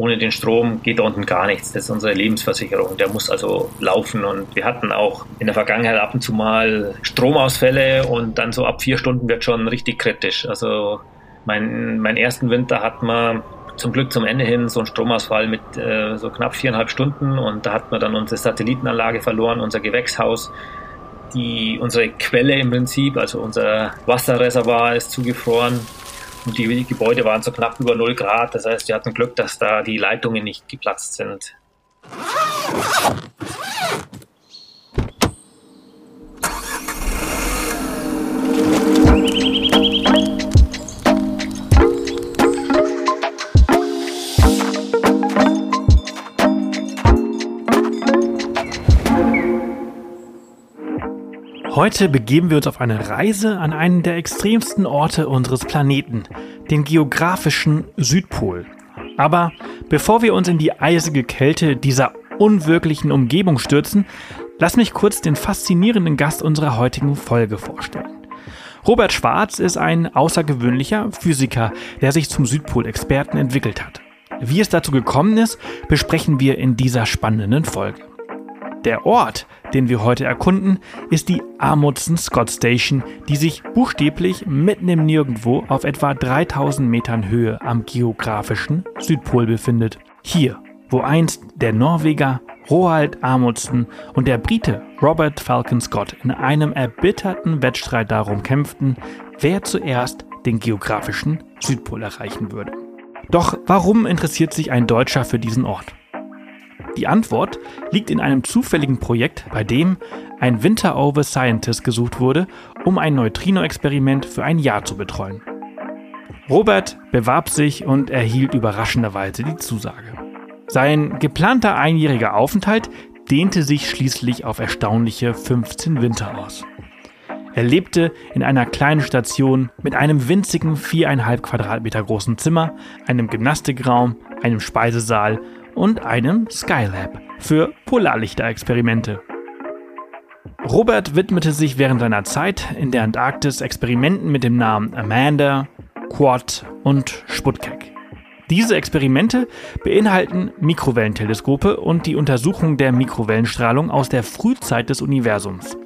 ohne den Strom geht da unten gar nichts. Das ist unsere Lebensversicherung. Der muss also laufen. Und wir hatten auch in der Vergangenheit ab und zu mal Stromausfälle und dann so ab vier Stunden wird schon richtig kritisch. Also mein, meinen ersten Winter hat man zum Glück zum Ende hin so einen Stromausfall mit äh, so knapp viereinhalb Stunden und da hat man dann unsere Satellitenanlage verloren, unser Gewächshaus, die unsere Quelle im Prinzip, also unser Wasserreservoir ist zugefroren und die Gebäude waren so knapp über 0 Grad. Das heißt, wir hatten Glück, dass da die Leitungen nicht geplatzt sind. Heute begeben wir uns auf eine Reise an einen der extremsten Orte unseres Planeten, den geografischen Südpol. Aber bevor wir uns in die eisige Kälte dieser unwirklichen Umgebung stürzen, lass mich kurz den faszinierenden Gast unserer heutigen Folge vorstellen. Robert Schwarz ist ein außergewöhnlicher Physiker, der sich zum Südpolexperten entwickelt hat. Wie es dazu gekommen ist, besprechen wir in dieser spannenden Folge. Der Ort, den wir heute erkunden, ist die Amundsen Scott Station, die sich buchstäblich mitten im Nirgendwo auf etwa 3000 Metern Höhe am geografischen Südpol befindet. Hier, wo einst der Norweger Roald Amundsen und der Brite Robert Falcon Scott in einem erbitterten Wettstreit darum kämpften, wer zuerst den geografischen Südpol erreichen würde. Doch warum interessiert sich ein Deutscher für diesen Ort? Die Antwort liegt in einem zufälligen Projekt, bei dem ein Winter-Over Scientist gesucht wurde, um ein Neutrino-Experiment für ein Jahr zu betreuen. Robert bewarb sich und erhielt überraschenderweise die Zusage. Sein geplanter einjähriger Aufenthalt dehnte sich schließlich auf erstaunliche 15 Winter aus. Er lebte in einer kleinen Station mit einem winzigen viereinhalb Quadratmeter großen Zimmer, einem Gymnastikraum, einem Speisesaal und einem Skylab für Polarlichterexperimente. Robert widmete sich während seiner Zeit in der Antarktis Experimenten mit dem Namen Amanda, Quad und Sputnik. Diese Experimente beinhalten Mikrowellenteleskope und die Untersuchung der Mikrowellenstrahlung aus der Frühzeit des Universums.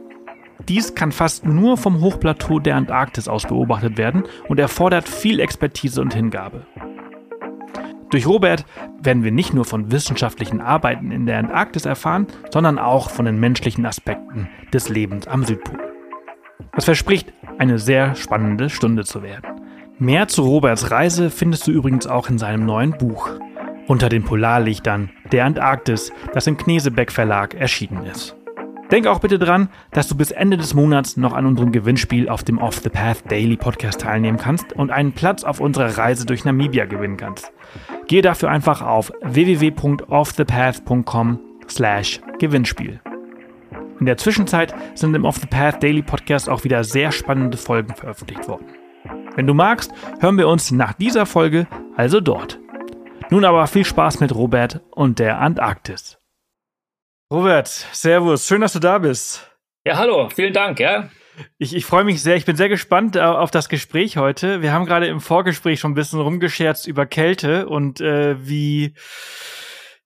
Dies kann fast nur vom Hochplateau der Antarktis aus beobachtet werden und erfordert viel Expertise und Hingabe. Durch Robert werden wir nicht nur von wissenschaftlichen Arbeiten in der Antarktis erfahren, sondern auch von den menschlichen Aspekten des Lebens am Südpol. Es verspricht, eine sehr spannende Stunde zu werden. Mehr zu Roberts Reise findest du übrigens auch in seinem neuen Buch Unter den Polarlichtern der Antarktis, das im Knesebeck Verlag erschienen ist. Denk auch bitte dran, dass du bis Ende des Monats noch an unserem Gewinnspiel auf dem Off the Path Daily Podcast teilnehmen kannst und einen Platz auf unserer Reise durch Namibia gewinnen kannst. Gehe dafür einfach auf www.offthepath.com slash Gewinnspiel. In der Zwischenzeit sind im Off the Path Daily Podcast auch wieder sehr spannende Folgen veröffentlicht worden. Wenn du magst, hören wir uns nach dieser Folge also dort. Nun aber viel Spaß mit Robert und der Antarktis. Robert, Servus, schön, dass du da bist. Ja, hallo, vielen Dank, ja. Ich, ich freue mich sehr, ich bin sehr gespannt äh, auf das Gespräch heute. Wir haben gerade im Vorgespräch schon ein bisschen rumgescherzt über Kälte und äh, wie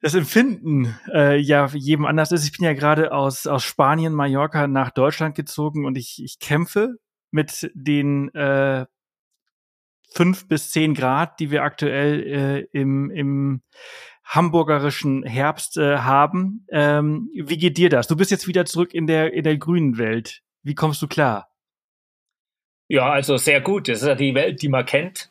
das Empfinden äh, ja jedem anders ist. Ich bin ja gerade aus, aus Spanien, Mallorca nach Deutschland gezogen und ich, ich kämpfe mit den äh, fünf bis zehn Grad, die wir aktuell äh, im, im hamburgerischen Herbst äh, haben. Ähm, wie geht dir das? Du bist jetzt wieder zurück in der, in der grünen Welt. Wie kommst du klar? Ja, also sehr gut. Das ist ja die Welt, die man kennt.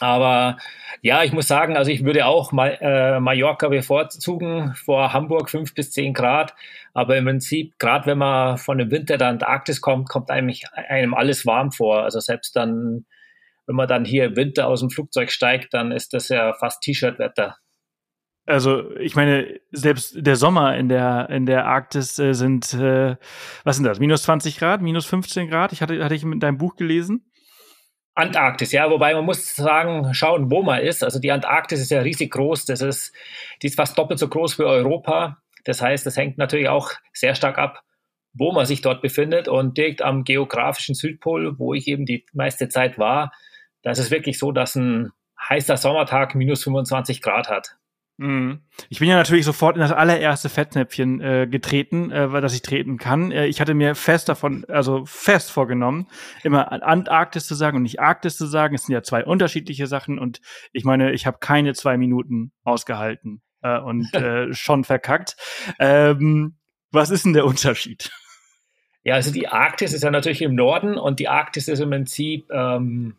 Aber ja, ich muss sagen, also ich würde auch mal äh, Mallorca bevorzugen vor Hamburg fünf bis zehn Grad. Aber im Prinzip, gerade wenn man von dem Winter der Antarktis kommt, kommt eigentlich einem alles warm vor. Also selbst dann, wenn man dann hier im Winter aus dem Flugzeug steigt, dann ist das ja fast T-Shirt-Wetter. Also ich meine, selbst der Sommer in der in der Arktis äh, sind äh, was sind das? Minus 20 Grad, minus 15 Grad? Ich hatte hatte ich mit deinem Buch gelesen. Antarktis, ja, wobei man muss sagen, schauen, wo man ist. Also die Antarktis ist ja riesig groß. Das ist, die ist fast doppelt so groß wie Europa. Das heißt, das hängt natürlich auch sehr stark ab, wo man sich dort befindet. Und direkt am geografischen Südpol, wo ich eben die meiste Zeit war, da ist es wirklich so, dass ein heißer Sommertag minus 25 Grad hat. Mhm. Ich bin ja natürlich sofort in das allererste Fettnäpfchen äh, getreten, äh, weil das ich treten kann. Äh, ich hatte mir fest davon, also fest vorgenommen, immer Antarktis zu sagen und nicht Arktis zu sagen. Es sind ja zwei unterschiedliche Sachen und ich meine, ich habe keine zwei Minuten ausgehalten äh, und äh, schon verkackt. Ähm, was ist denn der Unterschied? Ja, also die Arktis ist ja natürlich im Norden und die Arktis ist im Prinzip ähm,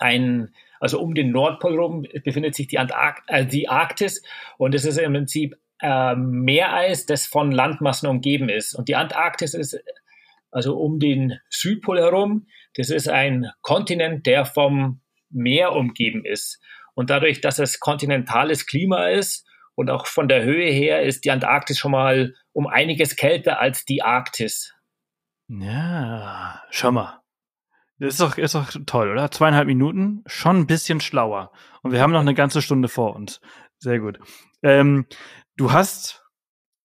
ein also um den Nordpol rum befindet sich die, Antark äh, die Arktis und es ist im Prinzip äh, Meereis, das von Landmassen umgeben ist. Und die Antarktis ist also um den Südpol herum, das ist ein Kontinent, der vom Meer umgeben ist. Und dadurch, dass es kontinentales Klima ist und auch von der Höhe her, ist die Antarktis schon mal um einiges kälter als die Arktis. Ja, schau mal. Das ist doch, ist doch toll, oder? Zweieinhalb Minuten, schon ein bisschen schlauer. Und wir haben noch eine ganze Stunde vor uns. Sehr gut. Ähm, du hast,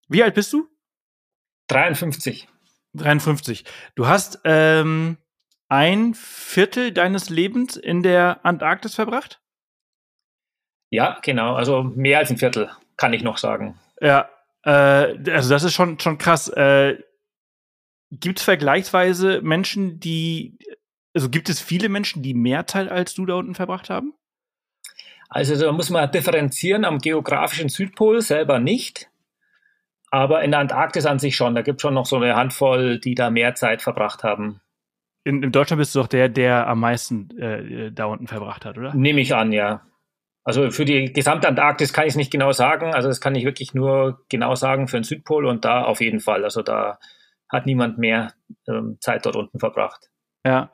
wie alt bist du? 53. 53. Du hast ähm, ein Viertel deines Lebens in der Antarktis verbracht? Ja, genau. Also mehr als ein Viertel, kann ich noch sagen. Ja, äh, also das ist schon, schon krass. Äh, Gibt es vergleichsweise Menschen, die also gibt es viele Menschen, die mehr Zeit als du da unten verbracht haben? Also da muss man differenzieren am geografischen Südpol selber nicht, aber in der Antarktis an sich schon. Da gibt es schon noch so eine Handvoll, die da mehr Zeit verbracht haben. In, in Deutschland bist du doch der, der am meisten äh, da unten verbracht hat, oder? Nehme ich an, ja. Also für die gesamte Antarktis kann ich es nicht genau sagen. Also das kann ich wirklich nur genau sagen für den Südpol und da auf jeden Fall. Also da hat niemand mehr ähm, Zeit dort unten verbracht. Ja.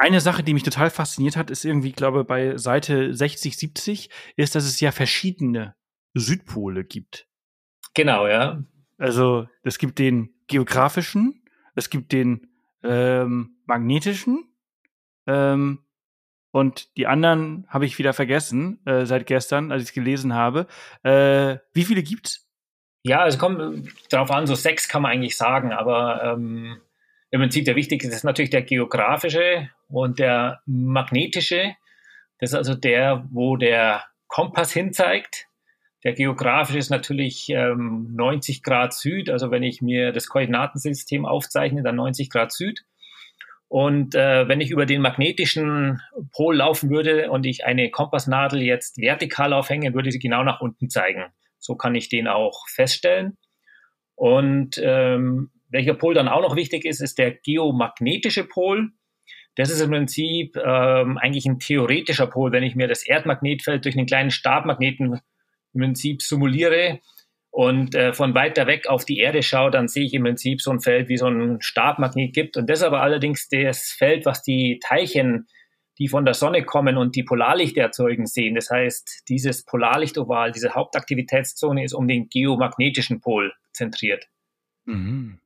Eine Sache, die mich total fasziniert hat, ist irgendwie, glaube bei Seite 60, 70, ist, dass es ja verschiedene Südpole gibt. Genau, ja. Also es gibt den geografischen, es gibt den ähm, magnetischen ähm, und die anderen habe ich wieder vergessen äh, seit gestern, als ich es gelesen habe. Äh, wie viele gibt's? Ja, es kommt darauf an, so sechs kann man eigentlich sagen, aber ähm, im Prinzip der wichtigste ist natürlich der geografische und der magnetische. Das ist also der, wo der Kompass hinzeigt. Der geografische ist natürlich ähm, 90 Grad Süd. Also wenn ich mir das Koordinatensystem aufzeichne, dann 90 Grad Süd. Und äh, wenn ich über den magnetischen Pol laufen würde und ich eine Kompassnadel jetzt vertikal aufhänge, würde sie genau nach unten zeigen. So kann ich den auch feststellen. Und ähm, welcher Pol dann auch noch wichtig ist, ist der geomagnetische Pol. Das ist im Prinzip ähm, eigentlich ein theoretischer Pol, wenn ich mir das Erdmagnetfeld durch einen kleinen Stabmagneten im Prinzip simuliere und äh, von weiter weg auf die Erde schaue, dann sehe ich im Prinzip so ein Feld, wie so ein Stabmagnet gibt. Und das ist aber allerdings das Feld, was die Teilchen, die von der Sonne kommen und die Polarlichter erzeugen, sehen. Das heißt, dieses Polarlichtoval, diese Hauptaktivitätszone ist um den geomagnetischen Pol zentriert. Mhm.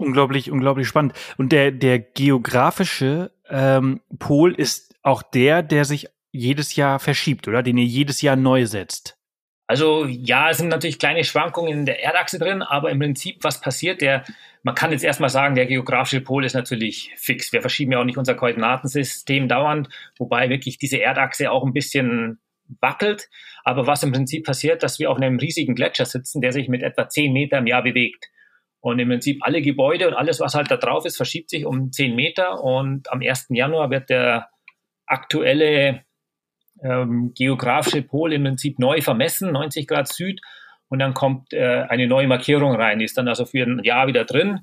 Unglaublich, unglaublich spannend. Und der, der geografische ähm, Pol ist auch der, der sich jedes Jahr verschiebt, oder? Den ihr jedes Jahr neu setzt. Also ja, es sind natürlich kleine Schwankungen in der Erdachse drin, aber im Prinzip, was passiert, der, man kann jetzt erstmal sagen, der geografische Pol ist natürlich fix. Wir verschieben ja auch nicht unser Koordinatensystem dauernd, wobei wirklich diese Erdachse auch ein bisschen wackelt. Aber was im Prinzip passiert, dass wir auf einem riesigen Gletscher sitzen, der sich mit etwa 10 Meter im Jahr bewegt. Und im Prinzip alle Gebäude und alles, was halt da drauf ist, verschiebt sich um 10 Meter. Und am 1. Januar wird der aktuelle ähm, geografische Pol im Prinzip neu vermessen, 90 Grad Süd. Und dann kommt äh, eine neue Markierung rein, die ist dann also für ein Jahr wieder drin.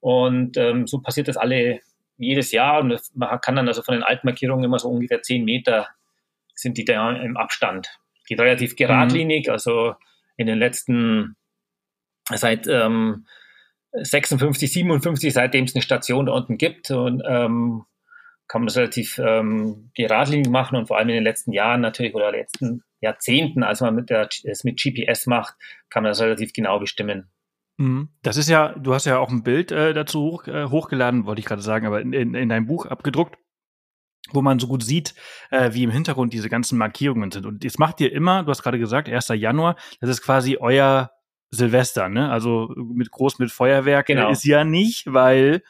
Und ähm, so passiert das alle jedes Jahr. Und man kann dann also von den alten Markierungen immer so ungefähr 10 Meter sind die da im Abstand. Geht relativ geradlinig, mhm. also in den letzten, seit ähm, 56, 57, seitdem es eine Station da unten gibt und ähm, kann man das relativ ähm, geradlinig machen und vor allem in den letzten Jahren natürlich oder letzten Jahrzehnten, als man mit der, es mit GPS macht, kann man das relativ genau bestimmen. Mhm. Das ist ja, du hast ja auch ein Bild äh, dazu hoch, äh, hochgeladen, wollte ich gerade sagen, aber in, in, in deinem Buch abgedruckt, wo man so gut sieht, äh, wie im Hintergrund diese ganzen Markierungen sind. Und das macht ihr immer, du hast gerade gesagt, 1. Januar, das ist quasi euer Silvester, ne? Also mit groß mit Feuerwerk genau. ist ja nicht, weil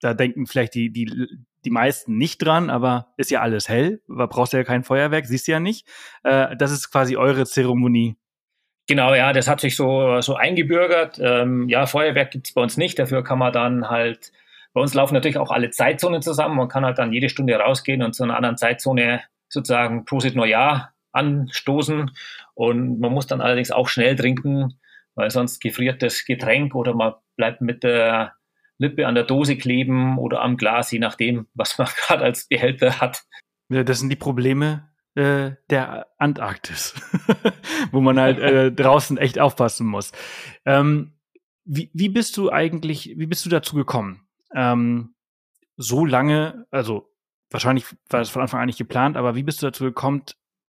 da denken vielleicht die, die die meisten nicht dran, aber ist ja alles hell, brauchst du ja kein Feuerwerk, siehst du ja nicht. Äh, das ist quasi eure Zeremonie. Genau, ja, das hat sich so, so eingebürgert. Ähm, ja, Feuerwerk gibt's bei uns nicht, dafür kann man dann halt, bei uns laufen natürlich auch alle Zeitzonen zusammen, man kann halt dann jede Stunde rausgehen und zu einer anderen Zeitzone sozusagen Prosit Neujahr anstoßen und man muss dann allerdings auch schnell trinken, weil sonst gefriert das Getränk oder man bleibt mit der Lippe an der Dose kleben oder am Glas, je nachdem, was man gerade als Behälter hat. Ja, das sind die Probleme äh, der Antarktis, wo man halt äh, draußen echt aufpassen muss. Ähm, wie, wie bist du eigentlich, wie bist du dazu gekommen? Ähm, so lange, also wahrscheinlich war das von Anfang an nicht geplant, aber wie bist du dazu gekommen,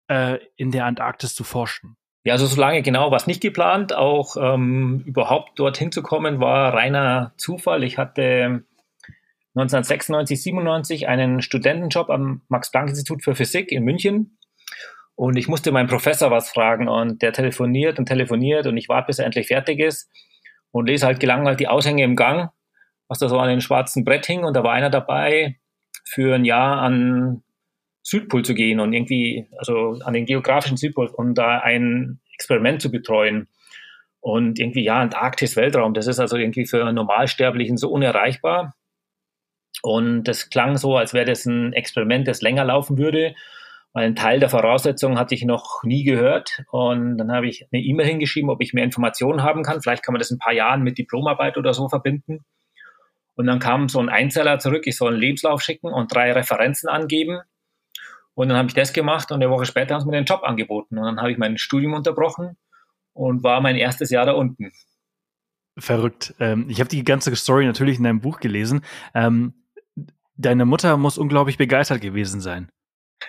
äh, in der Antarktis zu forschen? Ja, also so lange genau war es nicht geplant. Auch ähm, überhaupt dorthin zu kommen war reiner Zufall. Ich hatte 1996, 97 einen Studentenjob am Max-Planck-Institut für Physik in München. Und ich musste meinen Professor was fragen und der telefoniert und telefoniert und ich warte, bis er endlich fertig ist und lese halt gelangweilt die Aushänge im Gang, was da so an dem schwarzen Brett hing und da war einer dabei, für ein Jahr an Südpol zu gehen und irgendwie, also an den geografischen Südpol, um da ein Experiment zu betreuen. Und irgendwie, ja, Antarktis, Weltraum, das ist also irgendwie für Normalsterblichen so unerreichbar. Und das klang so, als wäre das ein Experiment, das länger laufen würde. Weil ein Teil der Voraussetzungen hatte ich noch nie gehört. Und dann habe ich eine E-Mail hingeschrieben, ob ich mehr Informationen haben kann. Vielleicht kann man das in ein paar Jahren mit Diplomarbeit oder so verbinden. Und dann kam so ein Einzeller zurück, ich soll einen Lebenslauf schicken und drei Referenzen angeben. Und dann habe ich das gemacht und eine Woche später haben sie mir den Job angeboten. Und dann habe ich mein Studium unterbrochen und war mein erstes Jahr da unten. Verrückt. Ähm, ich habe die ganze Story natürlich in deinem Buch gelesen. Ähm, deine Mutter muss unglaublich begeistert gewesen sein.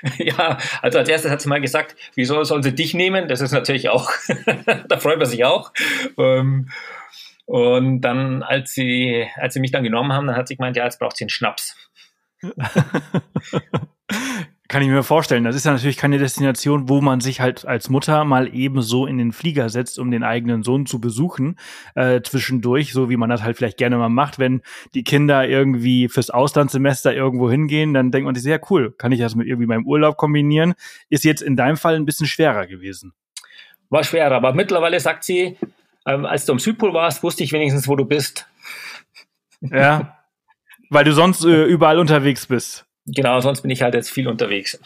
Ja, also als erstes hat sie mal gesagt, wieso soll sie dich nehmen? Das ist natürlich auch, da freut man sich auch. Ähm, und dann, als sie, als sie mich dann genommen haben, dann hat sie gemeint, ja, jetzt braucht sie einen Schnaps. Kann ich mir vorstellen. Das ist ja natürlich keine Destination, wo man sich halt als Mutter mal eben so in den Flieger setzt, um den eigenen Sohn zu besuchen, äh, zwischendurch, so wie man das halt vielleicht gerne mal macht, wenn die Kinder irgendwie fürs Auslandssemester irgendwo hingehen, dann denkt man sich, sehr cool, kann ich das mit irgendwie meinem Urlaub kombinieren? Ist jetzt in deinem Fall ein bisschen schwerer gewesen. War schwerer, aber mittlerweile sagt sie, ähm, als du am Südpol warst, wusste ich wenigstens, wo du bist. Ja, weil du sonst äh, überall unterwegs bist. Genau, sonst bin ich halt jetzt viel unterwegs.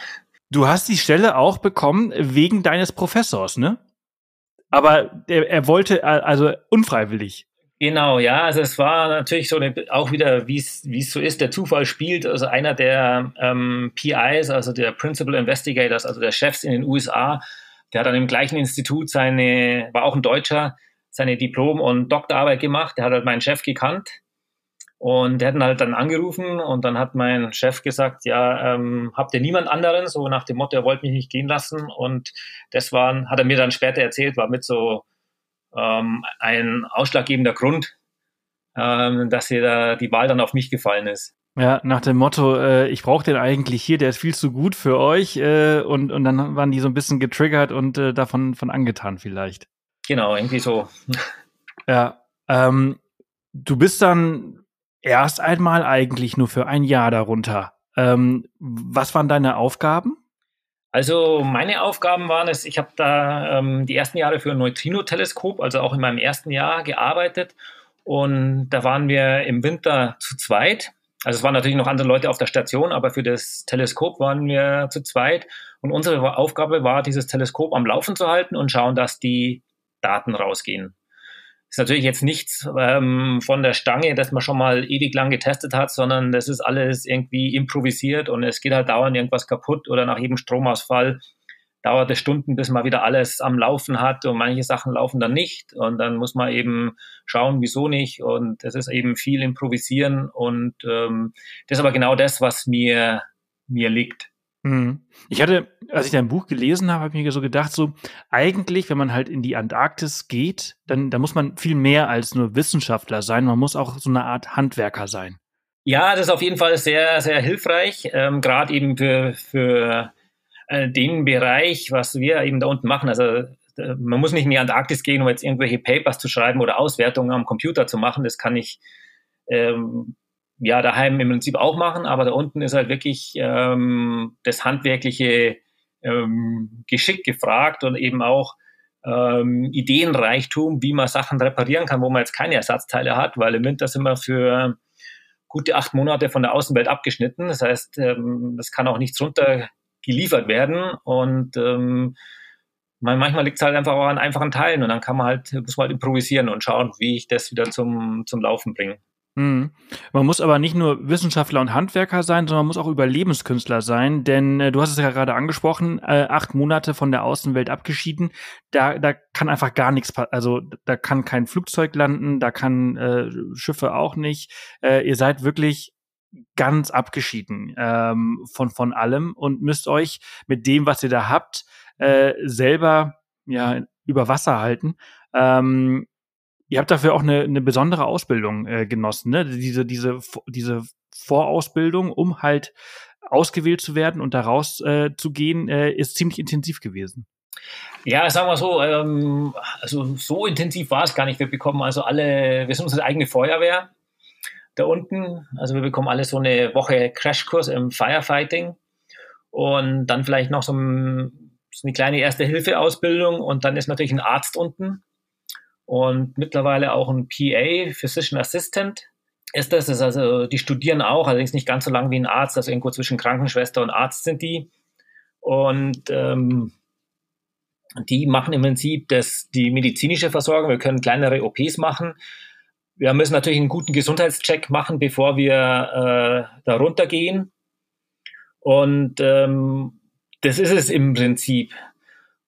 Du hast die Stelle auch bekommen wegen deines Professors, ne? Aber er, er wollte also unfreiwillig. Genau, ja, also es war natürlich so eine, auch wieder, wie es so ist, der Zufall spielt. Also einer der ähm, PIs, also der Principal Investigators, also der Chefs in den USA, der hat an dem gleichen Institut seine, war auch ein Deutscher, seine Diplom- und Doktorarbeit gemacht. Der hat halt meinen Chef gekannt und der hat halt dann angerufen und dann hat mein Chef gesagt, ja, ähm, habt ihr niemand anderen? So nach dem Motto, er wollte mich nicht gehen lassen. Und das war, hat er mir dann später erzählt, war mit so ähm, ein ausschlaggebender Grund, ähm, dass hier da die Wahl dann auf mich gefallen ist. Ja, nach dem Motto, äh, ich brauche den eigentlich hier, der ist viel zu gut für euch. Äh, und, und dann waren die so ein bisschen getriggert und äh, davon von angetan vielleicht. Genau, irgendwie so. Ja, ähm, du bist dann erst einmal eigentlich nur für ein Jahr darunter. Ähm, was waren deine Aufgaben? Also meine Aufgaben waren es, ich habe da ähm, die ersten Jahre für ein Neutrino-Teleskop, also auch in meinem ersten Jahr gearbeitet. Und da waren wir im Winter zu zweit. Also es waren natürlich noch andere Leute auf der Station, aber für das Teleskop waren wir zu zweit. Und unsere Aufgabe war, dieses Teleskop am Laufen zu halten und schauen, dass die Daten rausgehen. Ist natürlich jetzt nichts ähm, von der Stange, dass man schon mal ewig lang getestet hat, sondern das ist alles irgendwie improvisiert und es geht halt dauernd irgendwas kaputt oder nach jedem Stromausfall dauert es Stunden, bis man wieder alles am Laufen hat und manche Sachen laufen dann nicht und dann muss man eben schauen, wieso nicht und das ist eben viel improvisieren und ähm, das ist aber genau das, was mir, mir liegt. Mhm. Ich hatte, als ich dein Buch gelesen habe, habe ich mir so gedacht, so eigentlich, wenn man halt in die Antarktis geht, dann da muss man viel mehr als nur Wissenschaftler sein. Man muss auch so eine Art Handwerker sein. Ja, das ist auf jeden Fall sehr, sehr hilfreich, ähm, gerade eben für, für äh, den Bereich, was wir eben da unten machen. Also äh, man muss nicht in die Antarktis gehen, um jetzt irgendwelche Papers zu schreiben oder Auswertungen am Computer zu machen. Das kann ich ähm, ja daheim im Prinzip auch machen, aber da unten ist halt wirklich ähm, das handwerkliche ähm, Geschick gefragt und eben auch ähm, Ideenreichtum, wie man Sachen reparieren kann, wo man jetzt keine Ersatzteile hat, weil im Winter sind wir für gute acht Monate von der Außenwelt abgeschnitten. Das heißt, ähm, das kann auch nichts runter geliefert werden und ähm, manchmal liegt es halt einfach auch an einfachen Teilen und dann kann man halt, muss man halt improvisieren und schauen, wie ich das wieder zum, zum Laufen bringe. Mhm. Man muss aber nicht nur Wissenschaftler und Handwerker sein, sondern man muss auch Überlebenskünstler sein, denn äh, du hast es ja gerade angesprochen, äh, acht Monate von der Außenwelt abgeschieden, da, da kann einfach gar nichts, also da kann kein Flugzeug landen, da kann äh, Schiffe auch nicht. Äh, ihr seid wirklich ganz abgeschieden ähm, von, von allem und müsst euch mit dem, was ihr da habt, äh, selber ja über Wasser halten. Ähm, Ihr habt dafür auch eine, eine besondere Ausbildung äh, genossen, ne? Diese, diese, diese Vorausbildung, um halt ausgewählt zu werden und daraus äh, zu gehen, äh, ist ziemlich intensiv gewesen. Ja, sagen wir so, ähm, also so intensiv war es gar nicht. Wir bekommen also alle, wir sind unsere eigene Feuerwehr da unten. Also wir bekommen alle so eine Woche Crashkurs im Firefighting und dann vielleicht noch so, ein, so eine kleine Erste-Hilfe-Ausbildung und dann ist natürlich ein Arzt unten und mittlerweile auch ein PA, Physician Assistant ist das. ist also, die studieren auch, allerdings nicht ganz so lang wie ein Arzt, also irgendwo zwischen Krankenschwester und Arzt sind die. Und ähm, die machen im Prinzip das, die medizinische Versorgung. Wir können kleinere OPs machen. Wir müssen natürlich einen guten Gesundheitscheck machen, bevor wir äh, da runtergehen. Und ähm, das ist es im Prinzip.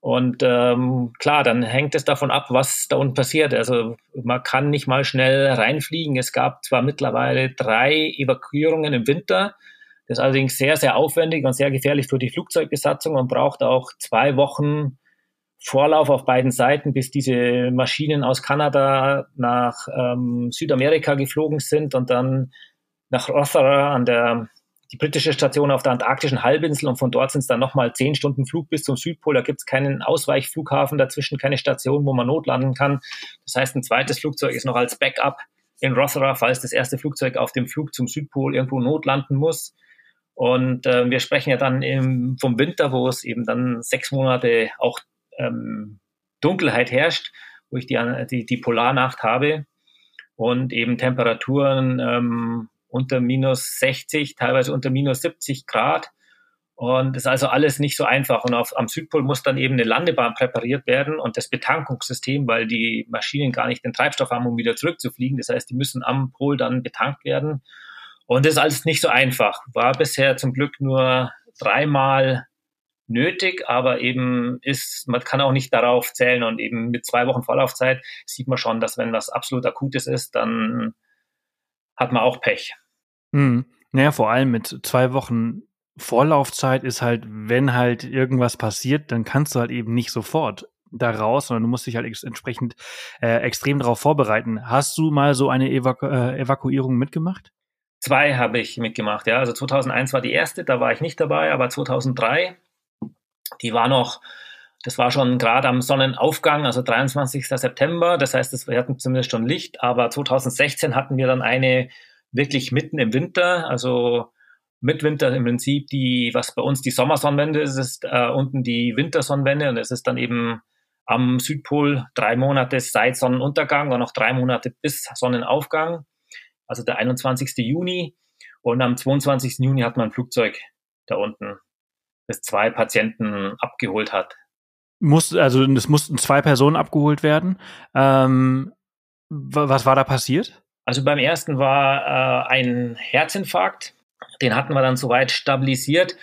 Und ähm, klar, dann hängt es davon ab, was da unten passiert. Also man kann nicht mal schnell reinfliegen. Es gab zwar mittlerweile drei Evakuierungen im Winter. Das ist allerdings sehr, sehr aufwendig und sehr gefährlich für die Flugzeugbesatzung und braucht auch zwei Wochen Vorlauf auf beiden Seiten, bis diese Maschinen aus Kanada nach ähm, Südamerika geflogen sind und dann nach Rothera an der die britische Station auf der antarktischen Halbinsel und von dort sind es dann nochmal zehn Stunden Flug bis zum Südpol. Da gibt es keinen Ausweichflughafen dazwischen, keine Station, wo man notlanden kann. Das heißt, ein zweites Flugzeug ist noch als Backup in Rothera, falls das erste Flugzeug auf dem Flug zum Südpol irgendwo notlanden muss. Und äh, wir sprechen ja dann im, vom Winter, wo es eben dann sechs Monate auch ähm, Dunkelheit herrscht, wo ich die, die, die Polarnacht habe und eben Temperaturen ähm, unter minus 60, teilweise unter minus 70 Grad. Und das ist also alles nicht so einfach. Und auf, am Südpol muss dann eben eine Landebahn präpariert werden und das Betankungssystem, weil die Maschinen gar nicht den Treibstoff haben, um wieder zurückzufliegen. Das heißt, die müssen am Pol dann betankt werden. Und das ist alles nicht so einfach. War bisher zum Glück nur dreimal nötig, aber eben ist, man kann auch nicht darauf zählen und eben mit zwei Wochen Vorlaufzeit sieht man schon, dass wenn was absolut Akutes ist, dann hat man auch Pech. Hm. Naja, vor allem mit zwei Wochen Vorlaufzeit ist halt, wenn halt irgendwas passiert, dann kannst du halt eben nicht sofort da raus, sondern du musst dich halt ex entsprechend äh, extrem darauf vorbereiten. Hast du mal so eine Evaku äh, Evakuierung mitgemacht? Zwei habe ich mitgemacht, ja. Also 2001 war die erste, da war ich nicht dabei, aber 2003, die war noch, das war schon gerade am Sonnenaufgang, also 23. September. Das heißt, wir hatten zumindest schon Licht, aber 2016 hatten wir dann eine wirklich mitten im Winter, also mit Winter im Prinzip die, was bei uns die Sommersonnenwende ist, ist äh, unten die Wintersonnenwende und es ist dann eben am Südpol drei Monate seit Sonnenuntergang und noch drei Monate bis Sonnenaufgang, also der 21. Juni. Und am 22. Juni hat man ein Flugzeug da unten, das zwei Patienten abgeholt hat. Muss, also es mussten zwei Personen abgeholt werden. Ähm, was war da passiert? Also beim ersten war äh, ein Herzinfarkt. Den hatten wir dann soweit stabilisiert.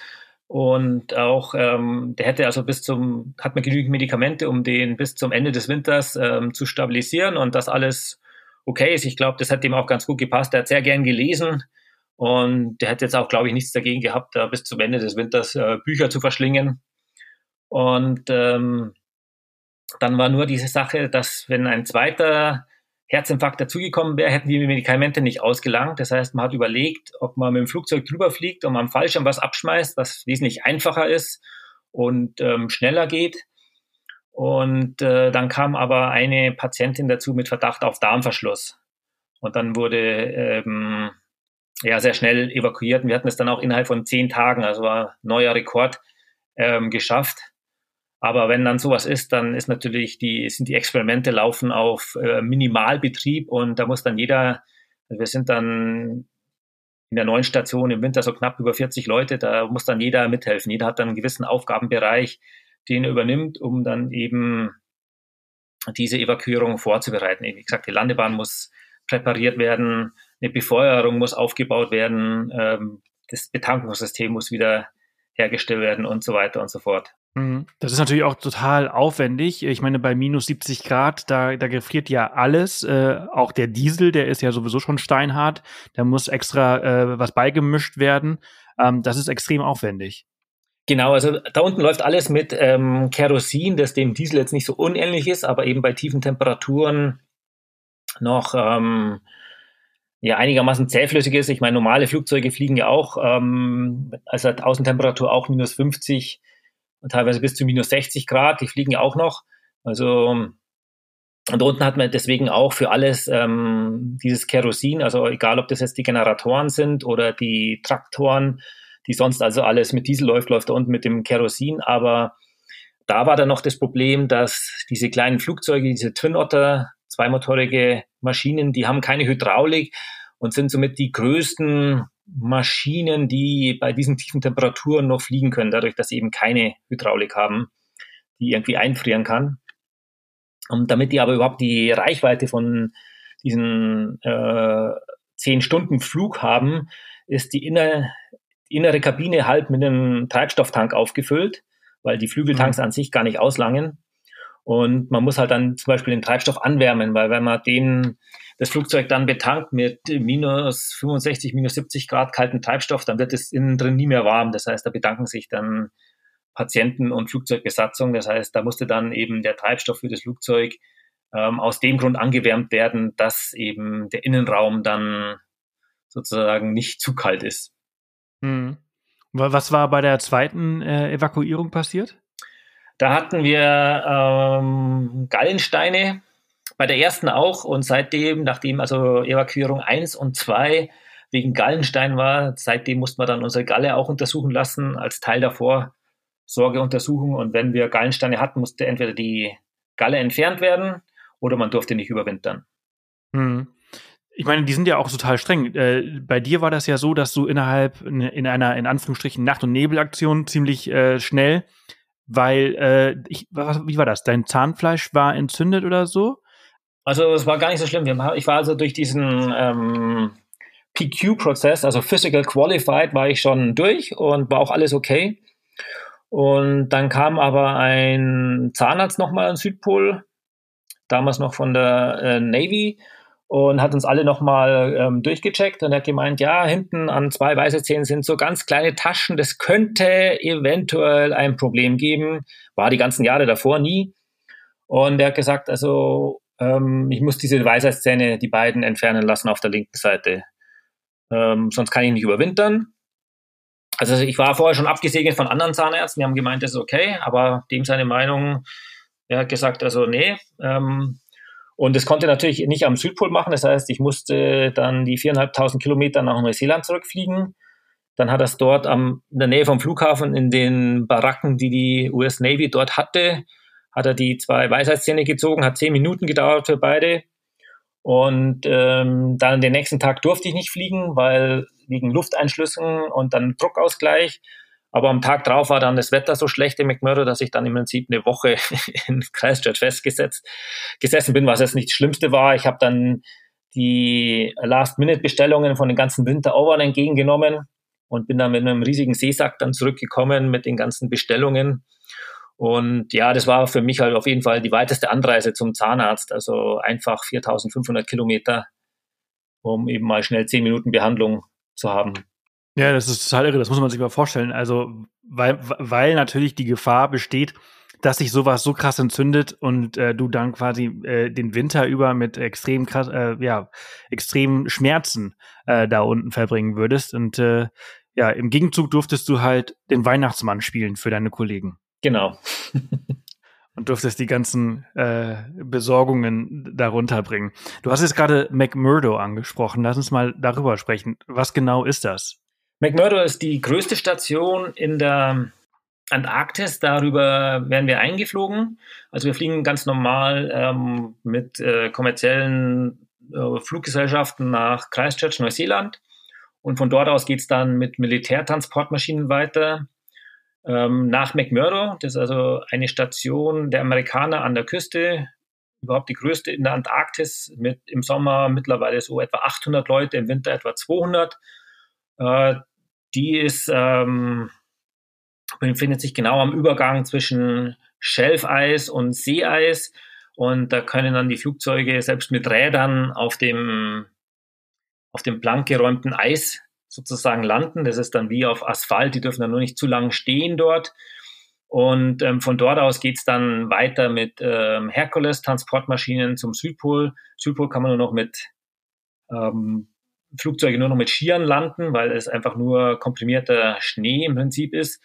Und auch, ähm, der hätte also bis zum, hat man genügend Medikamente, um den bis zum Ende des Winters ähm, zu stabilisieren und das alles okay ist. Ich glaube, das hat dem auch ganz gut gepasst. Er hat sehr gern gelesen und der hätte jetzt auch, glaube ich, nichts dagegen gehabt, da bis zum Ende des Winters äh, Bücher zu verschlingen. Und ähm, dann war nur diese Sache, dass wenn ein zweiter Herzinfarkt dazugekommen wäre, hätten die Medikamente nicht ausgelangt. Das heißt, man hat überlegt, ob man mit dem Flugzeug drüber fliegt und man am Fallschirm was abschmeißt, was wesentlich einfacher ist und ähm, schneller geht. Und äh, dann kam aber eine Patientin dazu mit Verdacht auf Darmverschluss. Und dann wurde ähm, ja sehr schnell evakuiert. Und wir hatten es dann auch innerhalb von zehn Tagen, also war neuer Rekord, ähm, geschafft. Aber wenn dann sowas ist, dann ist natürlich die, sind die Experimente laufen auf äh, Minimalbetrieb und da muss dann jeder, also wir sind dann in der neuen Station im Winter so knapp über 40 Leute, da muss dann jeder mithelfen. Jeder hat dann einen gewissen Aufgabenbereich, den er übernimmt, um dann eben diese Evakuierung vorzubereiten. Wie gesagt, die Landebahn muss präpariert werden, eine Befeuerung muss aufgebaut werden, ähm, das Betankungssystem muss wieder hergestellt werden und so weiter und so fort. Mhm. Das ist natürlich auch total aufwendig. Ich meine, bei minus 70 Grad, da, da gefriert ja alles. Äh, auch der Diesel, der ist ja sowieso schon steinhart. Da muss extra äh, was beigemischt werden. Ähm, das ist extrem aufwendig. Genau, also da unten läuft alles mit ähm, Kerosin, das dem Diesel jetzt nicht so unähnlich ist, aber eben bei tiefen Temperaturen noch ähm, ja einigermaßen zähflüssig ist. Ich meine, normale Flugzeuge fliegen ja auch, ähm, also hat Außentemperatur auch minus 50 und teilweise bis zu minus 60 Grad, die fliegen auch noch. Also und unten hat man deswegen auch für alles ähm, dieses Kerosin, also egal ob das jetzt die Generatoren sind oder die Traktoren, die sonst also alles mit Diesel läuft, läuft da unten mit dem Kerosin. Aber da war dann noch das Problem, dass diese kleinen Flugzeuge, diese Twin Otter, zweimotorige Maschinen, die haben keine Hydraulik und sind somit die größten Maschinen, die bei diesen tiefen Temperaturen noch fliegen können, dadurch, dass sie eben keine Hydraulik haben, die irgendwie einfrieren kann. Und damit die aber überhaupt die Reichweite von diesen äh, zehn Stunden Flug haben, ist die, inner, die innere Kabine halb mit einem Treibstofftank aufgefüllt, weil die Flügeltanks mhm. an sich gar nicht auslangen. Und man muss halt dann zum Beispiel den Treibstoff anwärmen, weil wenn man den, das Flugzeug dann betankt mit minus 65, minus 70 Grad kalten Treibstoff, dann wird es innen drin nie mehr warm. Das heißt, da bedanken sich dann Patienten und Flugzeugbesatzung. Das heißt, da musste dann eben der Treibstoff für das Flugzeug ähm, aus dem Grund angewärmt werden, dass eben der Innenraum dann sozusagen nicht zu kalt ist. Hm. Was war bei der zweiten äh, Evakuierung passiert? Da hatten wir ähm, Gallensteine, bei der ersten auch und seitdem, nachdem also Evakuierung 1 und 2 wegen Gallenstein war, seitdem mussten wir dann unsere Galle auch untersuchen lassen als Teil der Vorsorgeuntersuchung und wenn wir Gallensteine hatten, musste entweder die Galle entfernt werden oder man durfte nicht überwintern. Hm. Ich meine, die sind ja auch total streng. Äh, bei dir war das ja so, dass du innerhalb in einer in Anführungsstrichen Nacht- und Nebelaktion ziemlich äh, schnell weil, äh, ich, wie war das? Dein Zahnfleisch war entzündet oder so? Also es war gar nicht so schlimm. Ich war also durch diesen ähm, PQ-Prozess, also Physical Qualified, war ich schon durch und war auch alles okay. Und dann kam aber ein Zahnarzt nochmal an Südpol, damals noch von der äh, Navy, und hat uns alle nochmal ähm, durchgecheckt und hat gemeint, ja, hinten an zwei Weisheitszähnen sind so ganz kleine Taschen, das könnte eventuell ein Problem geben. War die ganzen Jahre davor nie. Und er hat gesagt, also ähm, ich muss diese Weisheitszähne, die beiden, entfernen lassen auf der linken Seite. Ähm, sonst kann ich nicht überwintern. Also ich war vorher schon abgesegnet von anderen Zahnärzten, die haben gemeint, das ist okay, aber dem seine Meinung, er hat gesagt, also nee, ähm, und das konnte natürlich nicht am Südpol machen. Das heißt, ich musste dann die viereinhalbtausend Kilometer nach Neuseeland zurückfliegen. Dann hat er es dort am, in der Nähe vom Flughafen in den Baracken, die die US Navy dort hatte, hat er die zwei Weisheitszähne gezogen, hat zehn Minuten gedauert für beide. Und ähm, dann den nächsten Tag durfte ich nicht fliegen, weil wegen Lufteinschlüssen und dann Druckausgleich. Aber am Tag drauf war dann das Wetter so schlecht in McMurdo, dass ich dann im Prinzip eine Woche in Christchurch festgesetzt gesessen bin, was jetzt nicht das Schlimmste war. Ich habe dann die Last-Minute-Bestellungen von den ganzen Winter-Overn entgegengenommen und bin dann mit einem riesigen Seesack dann zurückgekommen mit den ganzen Bestellungen. Und ja, das war für mich halt auf jeden Fall die weiteste Anreise zum Zahnarzt. Also einfach 4500 Kilometer, um eben mal schnell 10 Minuten Behandlung zu haben. Ja, das ist total irre, das muss man sich mal vorstellen. Also, weil, weil natürlich die Gefahr besteht, dass sich sowas so krass entzündet und äh, du dann quasi äh, den Winter über mit extrem krass, äh, ja, extremen Schmerzen äh, da unten verbringen würdest. Und äh, ja, im Gegenzug durftest du halt den Weihnachtsmann spielen für deine Kollegen. Genau. und durftest die ganzen äh, Besorgungen darunter bringen. Du hast jetzt gerade McMurdo angesprochen. Lass uns mal darüber sprechen. Was genau ist das? McMurdo ist die größte Station in der Antarktis. Darüber werden wir eingeflogen. Also wir fliegen ganz normal ähm, mit äh, kommerziellen äh, Fluggesellschaften nach Christchurch, Neuseeland. Und von dort aus geht es dann mit Militärtransportmaschinen weiter ähm, nach McMurdo. Das ist also eine Station der Amerikaner an der Küste, überhaupt die größte in der Antarktis, mit im Sommer mittlerweile so etwa 800 Leute, im Winter etwa 200. Äh, die ist, ähm, befindet sich genau am Übergang zwischen Schelfeis und Seeeis. Und da können dann die Flugzeuge selbst mit Rädern auf dem, auf dem blank geräumten Eis sozusagen landen. Das ist dann wie auf Asphalt, die dürfen dann nur nicht zu lange stehen dort. Und ähm, von dort aus geht es dann weiter mit ähm, Herkules-Transportmaschinen zum Südpol. Südpol kann man nur noch mit ähm, Flugzeuge nur noch mit Skiern landen, weil es einfach nur komprimierter Schnee im Prinzip ist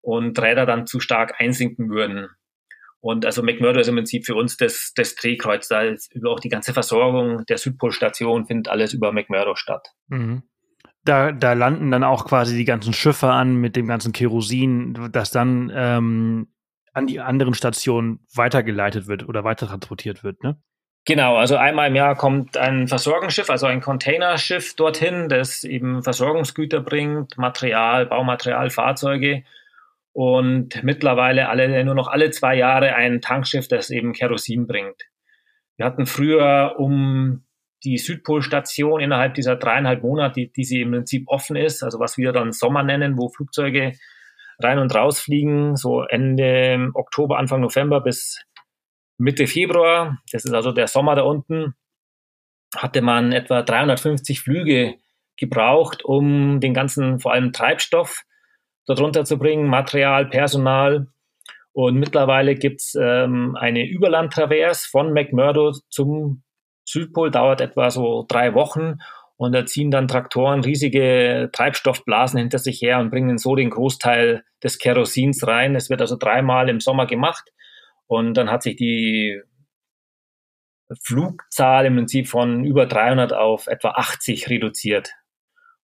und Räder dann zu stark einsinken würden. Und also McMurdo ist im Prinzip für uns das, das Drehkreuz. Da ist über auch die ganze Versorgung der Südpolstation findet alles über McMurdo statt. Mhm da, da landen dann auch quasi die ganzen Schiffe an mit dem ganzen Kerosin, das dann ähm, an die anderen Stationen weitergeleitet wird oder weiter transportiert wird, ne? Genau, also einmal im Jahr kommt ein Versorgungsschiff, also ein Containerschiff dorthin, das eben Versorgungsgüter bringt, Material, Baumaterial, Fahrzeuge und mittlerweile alle, nur noch alle zwei Jahre ein Tankschiff, das eben Kerosin bringt. Wir hatten früher um die Südpolstation innerhalb dieser dreieinhalb Monate, die, die sie im Prinzip offen ist, also was wir dann Sommer nennen, wo Flugzeuge rein und raus fliegen, so Ende Oktober, Anfang November bis Mitte Februar, das ist also der Sommer da unten, hatte man etwa 350 Flüge gebraucht, um den ganzen, vor allem Treibstoff darunter zu bringen, Material, Personal. Und mittlerweile gibt's ähm, eine Überlandtravers von McMurdo zum Südpol dauert etwa so drei Wochen und da ziehen dann Traktoren riesige Treibstoffblasen hinter sich her und bringen so den Großteil des Kerosins rein. Es wird also dreimal im Sommer gemacht und dann hat sich die Flugzahl im Prinzip von über 300 auf etwa 80 reduziert.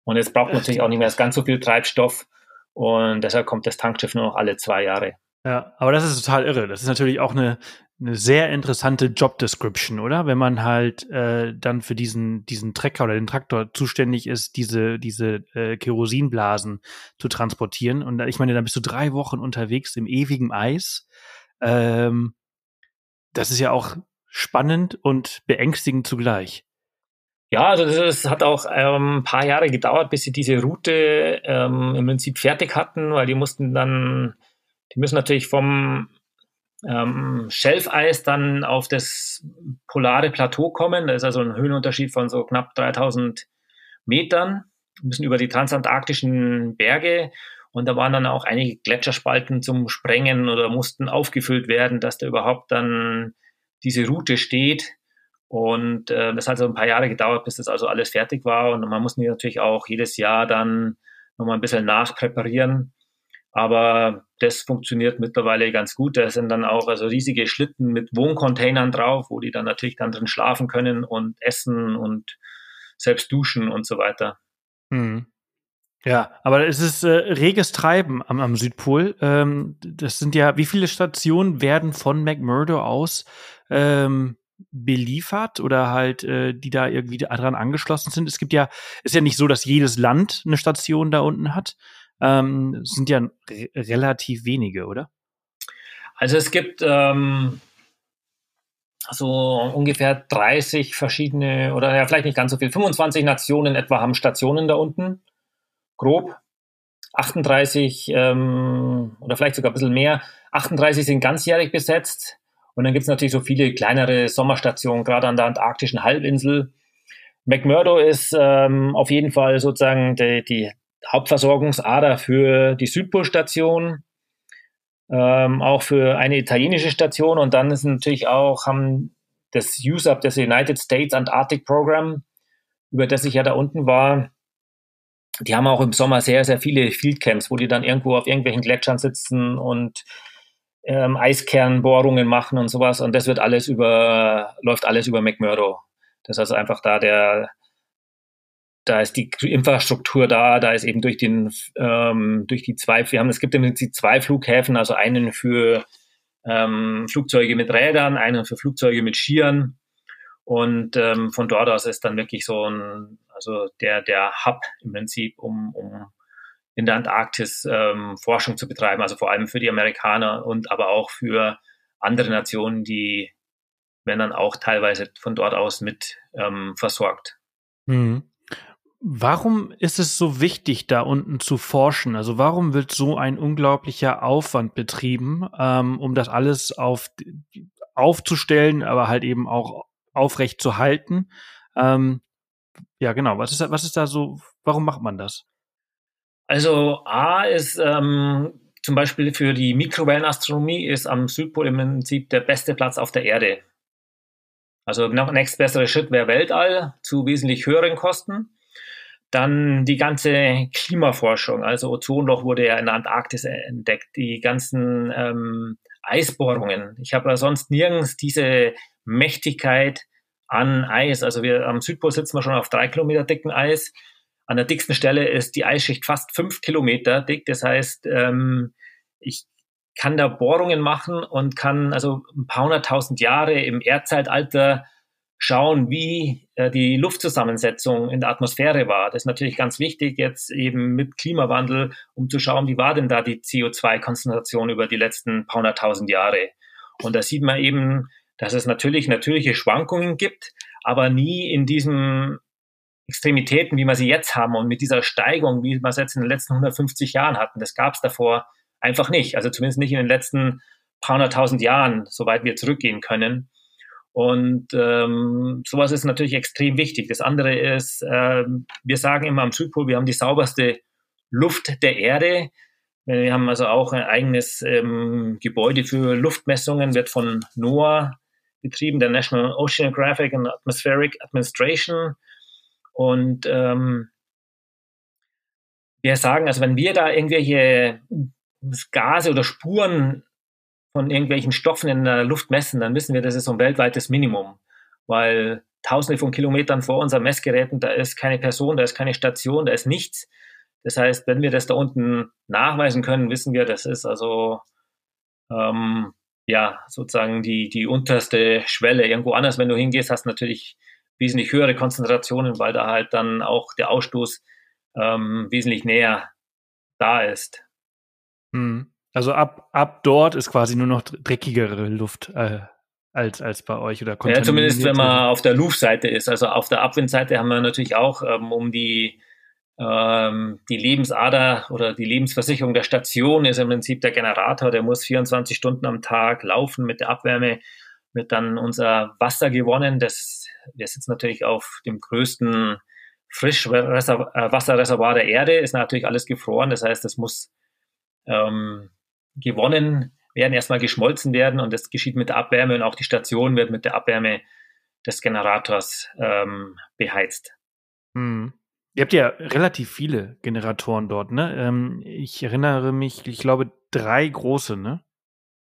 Und es braucht natürlich auch nicht mehr ganz so viel Treibstoff und deshalb kommt das Tankschiff nur noch alle zwei Jahre. Ja, aber das ist total irre. Das ist natürlich auch eine, eine sehr interessante Job Description, oder? Wenn man halt äh, dann für diesen diesen Trecker oder den Traktor zuständig ist, diese diese äh, Kerosinblasen zu transportieren. Und ich meine, dann bist du drei Wochen unterwegs im ewigen Eis. Ähm, das ist ja auch spannend und beängstigend zugleich. Ja, also das hat auch ähm, ein paar Jahre gedauert, bis sie diese Route ähm, im Prinzip fertig hatten, weil die mussten dann, die müssen natürlich vom ähm, Schelfeis dann auf das polare Plateau kommen. Da ist also ein Höhenunterschied von so knapp 3000 Metern. Wir müssen über die transantarktischen Berge und da waren dann auch einige Gletscherspalten zum Sprengen oder mussten aufgefüllt werden, dass da überhaupt dann diese Route steht. Und äh, das hat so ein paar Jahre gedauert, bis das also alles fertig war. Und man muss natürlich auch jedes Jahr dann nochmal ein bisschen nachpräparieren. Aber das funktioniert mittlerweile ganz gut. Da sind dann auch also riesige Schlitten mit Wohncontainern drauf, wo die dann natürlich dann drin schlafen können und essen und selbst duschen und so weiter. Hm. Ja, aber es ist äh, reges Treiben am, am Südpol. Ähm, das sind ja, wie viele Stationen werden von McMurdo aus ähm, beliefert oder halt, äh, die da irgendwie dran angeschlossen sind? Es gibt ja, ist ja nicht so, dass jedes Land eine Station da unten hat ähm, sind ja re relativ wenige, oder? Also es gibt ähm, so ungefähr 30 verschiedene, oder ja, vielleicht nicht ganz so viel, 25 Nationen etwa haben Stationen da unten, grob. 38 ähm, oder vielleicht sogar ein bisschen mehr. 38 sind ganzjährig besetzt. Und dann gibt es natürlich so viele kleinere Sommerstationen, gerade an der antarktischen Halbinsel. McMurdo ist ähm, auf jeden Fall sozusagen die, die, Hauptversorgungsader für die Südpolstation, ähm, auch für eine italienische Station und dann ist natürlich auch haben das USAP, das United States Antarctic Program, über das ich ja da unten war, die haben auch im Sommer sehr, sehr viele Fieldcamps, wo die dann irgendwo auf irgendwelchen Gletschern sitzen und ähm, Eiskernbohrungen machen und sowas. Und das wird alles über, läuft alles über McMurdo. Das ist also einfach da der, da ist die Infrastruktur da, da ist eben durch den, ähm, durch die zwei, wir haben, es gibt im Prinzip zwei Flughäfen, also einen für ähm, Flugzeuge mit Rädern, einen für Flugzeuge mit Skiern. Und ähm, von dort aus ist dann wirklich so ein, also der, der Hub im Prinzip, um, um in der Antarktis ähm, Forschung zu betreiben, also vor allem für die Amerikaner und aber auch für andere Nationen, die werden dann auch teilweise von dort aus mit ähm, versorgt. Mhm. Warum ist es so wichtig, da unten zu forschen? Also warum wird so ein unglaublicher Aufwand betrieben, ähm, um das alles auf, aufzustellen, aber halt eben auch aufrecht zu halten? Ähm, ja, genau. Was ist, was ist da so, warum macht man das? Also A ist ähm, zum Beispiel für die Mikrowellenastronomie ist am Südpol im Prinzip der beste Platz auf der Erde. Also noch nächstbessere Schritt wäre Weltall zu wesentlich höheren Kosten. Dann die ganze Klimaforschung, also Ozonloch wurde ja in der Antarktis entdeckt, die ganzen ähm, Eisbohrungen. Ich habe ja sonst nirgends diese Mächtigkeit an Eis. Also wir am Südpol sitzen wir schon auf drei Kilometer dicken Eis. An der dicksten Stelle ist die Eisschicht fast fünf Kilometer dick. Das heißt, ähm, ich kann da Bohrungen machen und kann also ein paar hunderttausend Jahre im Erdzeitalter schauen, wie äh, die Luftzusammensetzung in der Atmosphäre war. Das ist natürlich ganz wichtig jetzt eben mit Klimawandel, um zu schauen, wie war denn da die CO2-Konzentration über die letzten paar hunderttausend Jahre. Und da sieht man eben, dass es natürlich natürliche Schwankungen gibt, aber nie in diesem Extremitäten, wie wir sie jetzt haben und mit dieser Steigung, wie wir es jetzt in den letzten 150 Jahren hatten, das gab es davor einfach nicht. Also zumindest nicht in den letzten paar hunderttausend Jahren, soweit wir zurückgehen können. Und ähm, sowas ist natürlich extrem wichtig. Das andere ist, ähm, wir sagen immer am Südpol, wir haben die sauberste Luft der Erde. Wir haben also auch ein eigenes ähm, Gebäude für Luftmessungen, wird von NOAA betrieben, der National Oceanographic and Atmospheric Administration. Und ähm, wir sagen, also wenn wir da irgendwelche Gase oder Spuren von irgendwelchen Stoffen in der Luft messen, dann wissen wir, das ist so ein weltweites Minimum, weil tausende von Kilometern vor unseren Messgeräten, da ist keine Person, da ist keine Station, da ist nichts. Das heißt, wenn wir das da unten nachweisen können, wissen wir, das ist also ähm, ja sozusagen die, die unterste Schwelle. Irgendwo anders, wenn du hingehst, hast du natürlich wesentlich höhere Konzentrationen, weil da halt dann auch der Ausstoß ähm, wesentlich näher da ist. Hm. Also ab, ab dort ist quasi nur noch dreckigere Luft äh, als, als bei euch oder Ja, zumindest wenn man auf der Luftseite ist. Also auf der Abwindseite haben wir natürlich auch ähm, um die ähm, die Lebensader oder die Lebensversicherung der Station ist im Prinzip der Generator, der muss 24 Stunden am Tag laufen mit der Abwärme, wird dann unser Wasser gewonnen. Das, wir sitzen natürlich auf dem größten Frischwasserreservoir der Erde, ist natürlich alles gefroren. Das heißt, das muss ähm, gewonnen werden, erstmal geschmolzen werden und das geschieht mit der Abwärme und auch die Station wird mit der Abwärme des Generators ähm, beheizt. Hm. Ihr habt ja relativ viele Generatoren dort, ne? Ähm, ich erinnere mich, ich glaube, drei große, ne?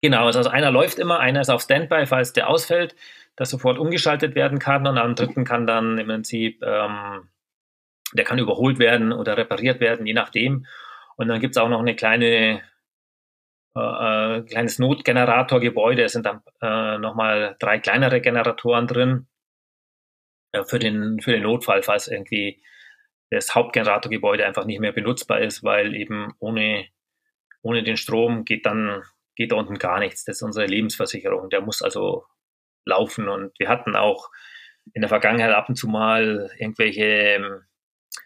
Genau, also einer läuft immer, einer ist auf Standby, falls der ausfällt, dass sofort umgeschaltet werden kann und am dritten kann dann im Prinzip, ähm, der kann überholt werden oder repariert werden, je nachdem. Und dann gibt es auch noch eine kleine, äh, kleines Notgeneratorgebäude, es sind dann äh, nochmal drei kleinere Generatoren drin äh, für, den, für den Notfall, falls irgendwie das Hauptgeneratorgebäude einfach nicht mehr benutzbar ist, weil eben ohne, ohne den Strom geht dann geht da unten gar nichts. Das ist unsere Lebensversicherung. Der muss also laufen. Und wir hatten auch in der Vergangenheit ab und zu mal irgendwelche ähm,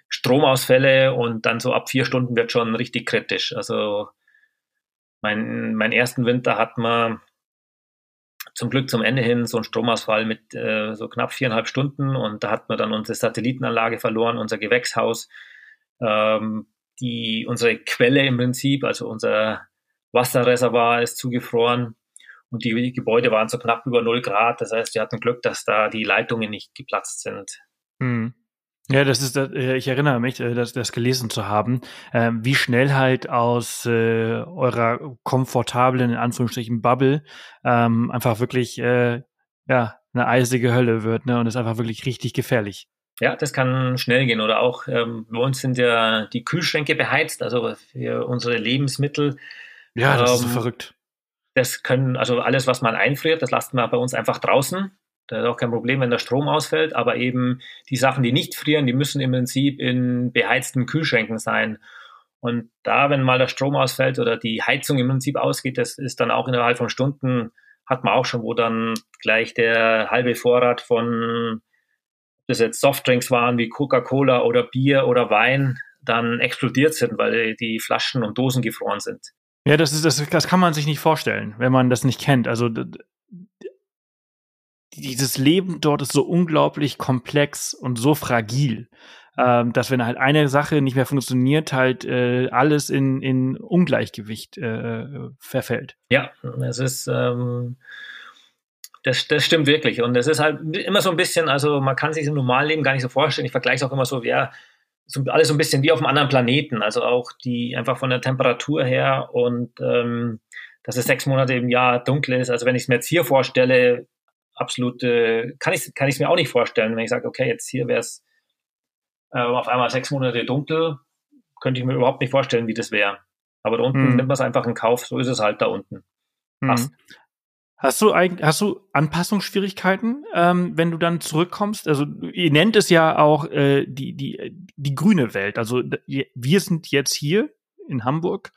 Stromausfälle und dann so ab vier Stunden wird schon richtig kritisch. Also mein, mein ersten Winter hat man zum Glück zum Ende hin so einen Stromausfall mit äh, so knapp viereinhalb Stunden und da hat man dann unsere Satellitenanlage verloren, unser Gewächshaus, ähm, die unsere Quelle im Prinzip, also unser Wasserreservoir ist zugefroren und die Gebäude waren so knapp über 0 Grad. Das heißt, wir hatten Glück, dass da die Leitungen nicht geplatzt sind. Hm. Ja, das ist, äh, ich erinnere mich, äh, das, das gelesen zu haben, ähm, wie schnell halt aus äh, eurer komfortablen, in Anführungsstrichen, Bubble ähm, einfach wirklich, äh, ja, eine eisige Hölle wird, ne? Und ist einfach wirklich richtig gefährlich. Ja, das kann schnell gehen. Oder auch ähm, bei uns sind ja die Kühlschränke beheizt, also für unsere Lebensmittel. Ja, das ähm, ist so ähm, verrückt. Das können, also alles, was man einfriert, das lassen wir bei uns einfach draußen. Da ist auch kein Problem, wenn der Strom ausfällt, aber eben die Sachen, die nicht frieren, die müssen im Prinzip in beheizten Kühlschränken sein. Und da, wenn mal der Strom ausfällt oder die Heizung im Prinzip ausgeht, das ist dann auch innerhalb von Stunden, hat man auch schon, wo dann gleich der halbe Vorrat von, das jetzt Softdrinks waren wie Coca-Cola oder Bier oder Wein, dann explodiert sind, weil die Flaschen und Dosen gefroren sind. Ja, das ist das, das kann man sich nicht vorstellen, wenn man das nicht kennt. Also dieses Leben dort ist so unglaublich komplex und so fragil, ähm, dass wenn halt eine Sache nicht mehr funktioniert, halt äh, alles in, in Ungleichgewicht äh, verfällt. Ja, es ist ähm, das, das stimmt wirklich. Und es ist halt immer so ein bisschen, also man kann sich im normalen Leben gar nicht so vorstellen. Ich vergleiche es auch immer so, ja, so, alles so ein bisschen wie auf einem anderen Planeten. Also auch die einfach von der Temperatur her und ähm, dass es sechs Monate im Jahr dunkel ist. Also wenn ich es mir jetzt hier vorstelle, absolut, äh, kann ich kann ich mir auch nicht vorstellen, wenn ich sage, okay, jetzt hier wäre es äh, auf einmal sechs Monate dunkel, könnte ich mir überhaupt nicht vorstellen, wie das wäre. Aber da unten mhm. nimmt man es einfach in Kauf, so ist es halt da unten. Mhm. Hast du eigentlich, hast du Anpassungsschwierigkeiten, ähm, wenn du dann zurückkommst? Also ihr nennt es ja auch äh, die die die grüne Welt. Also wir sind jetzt hier in Hamburg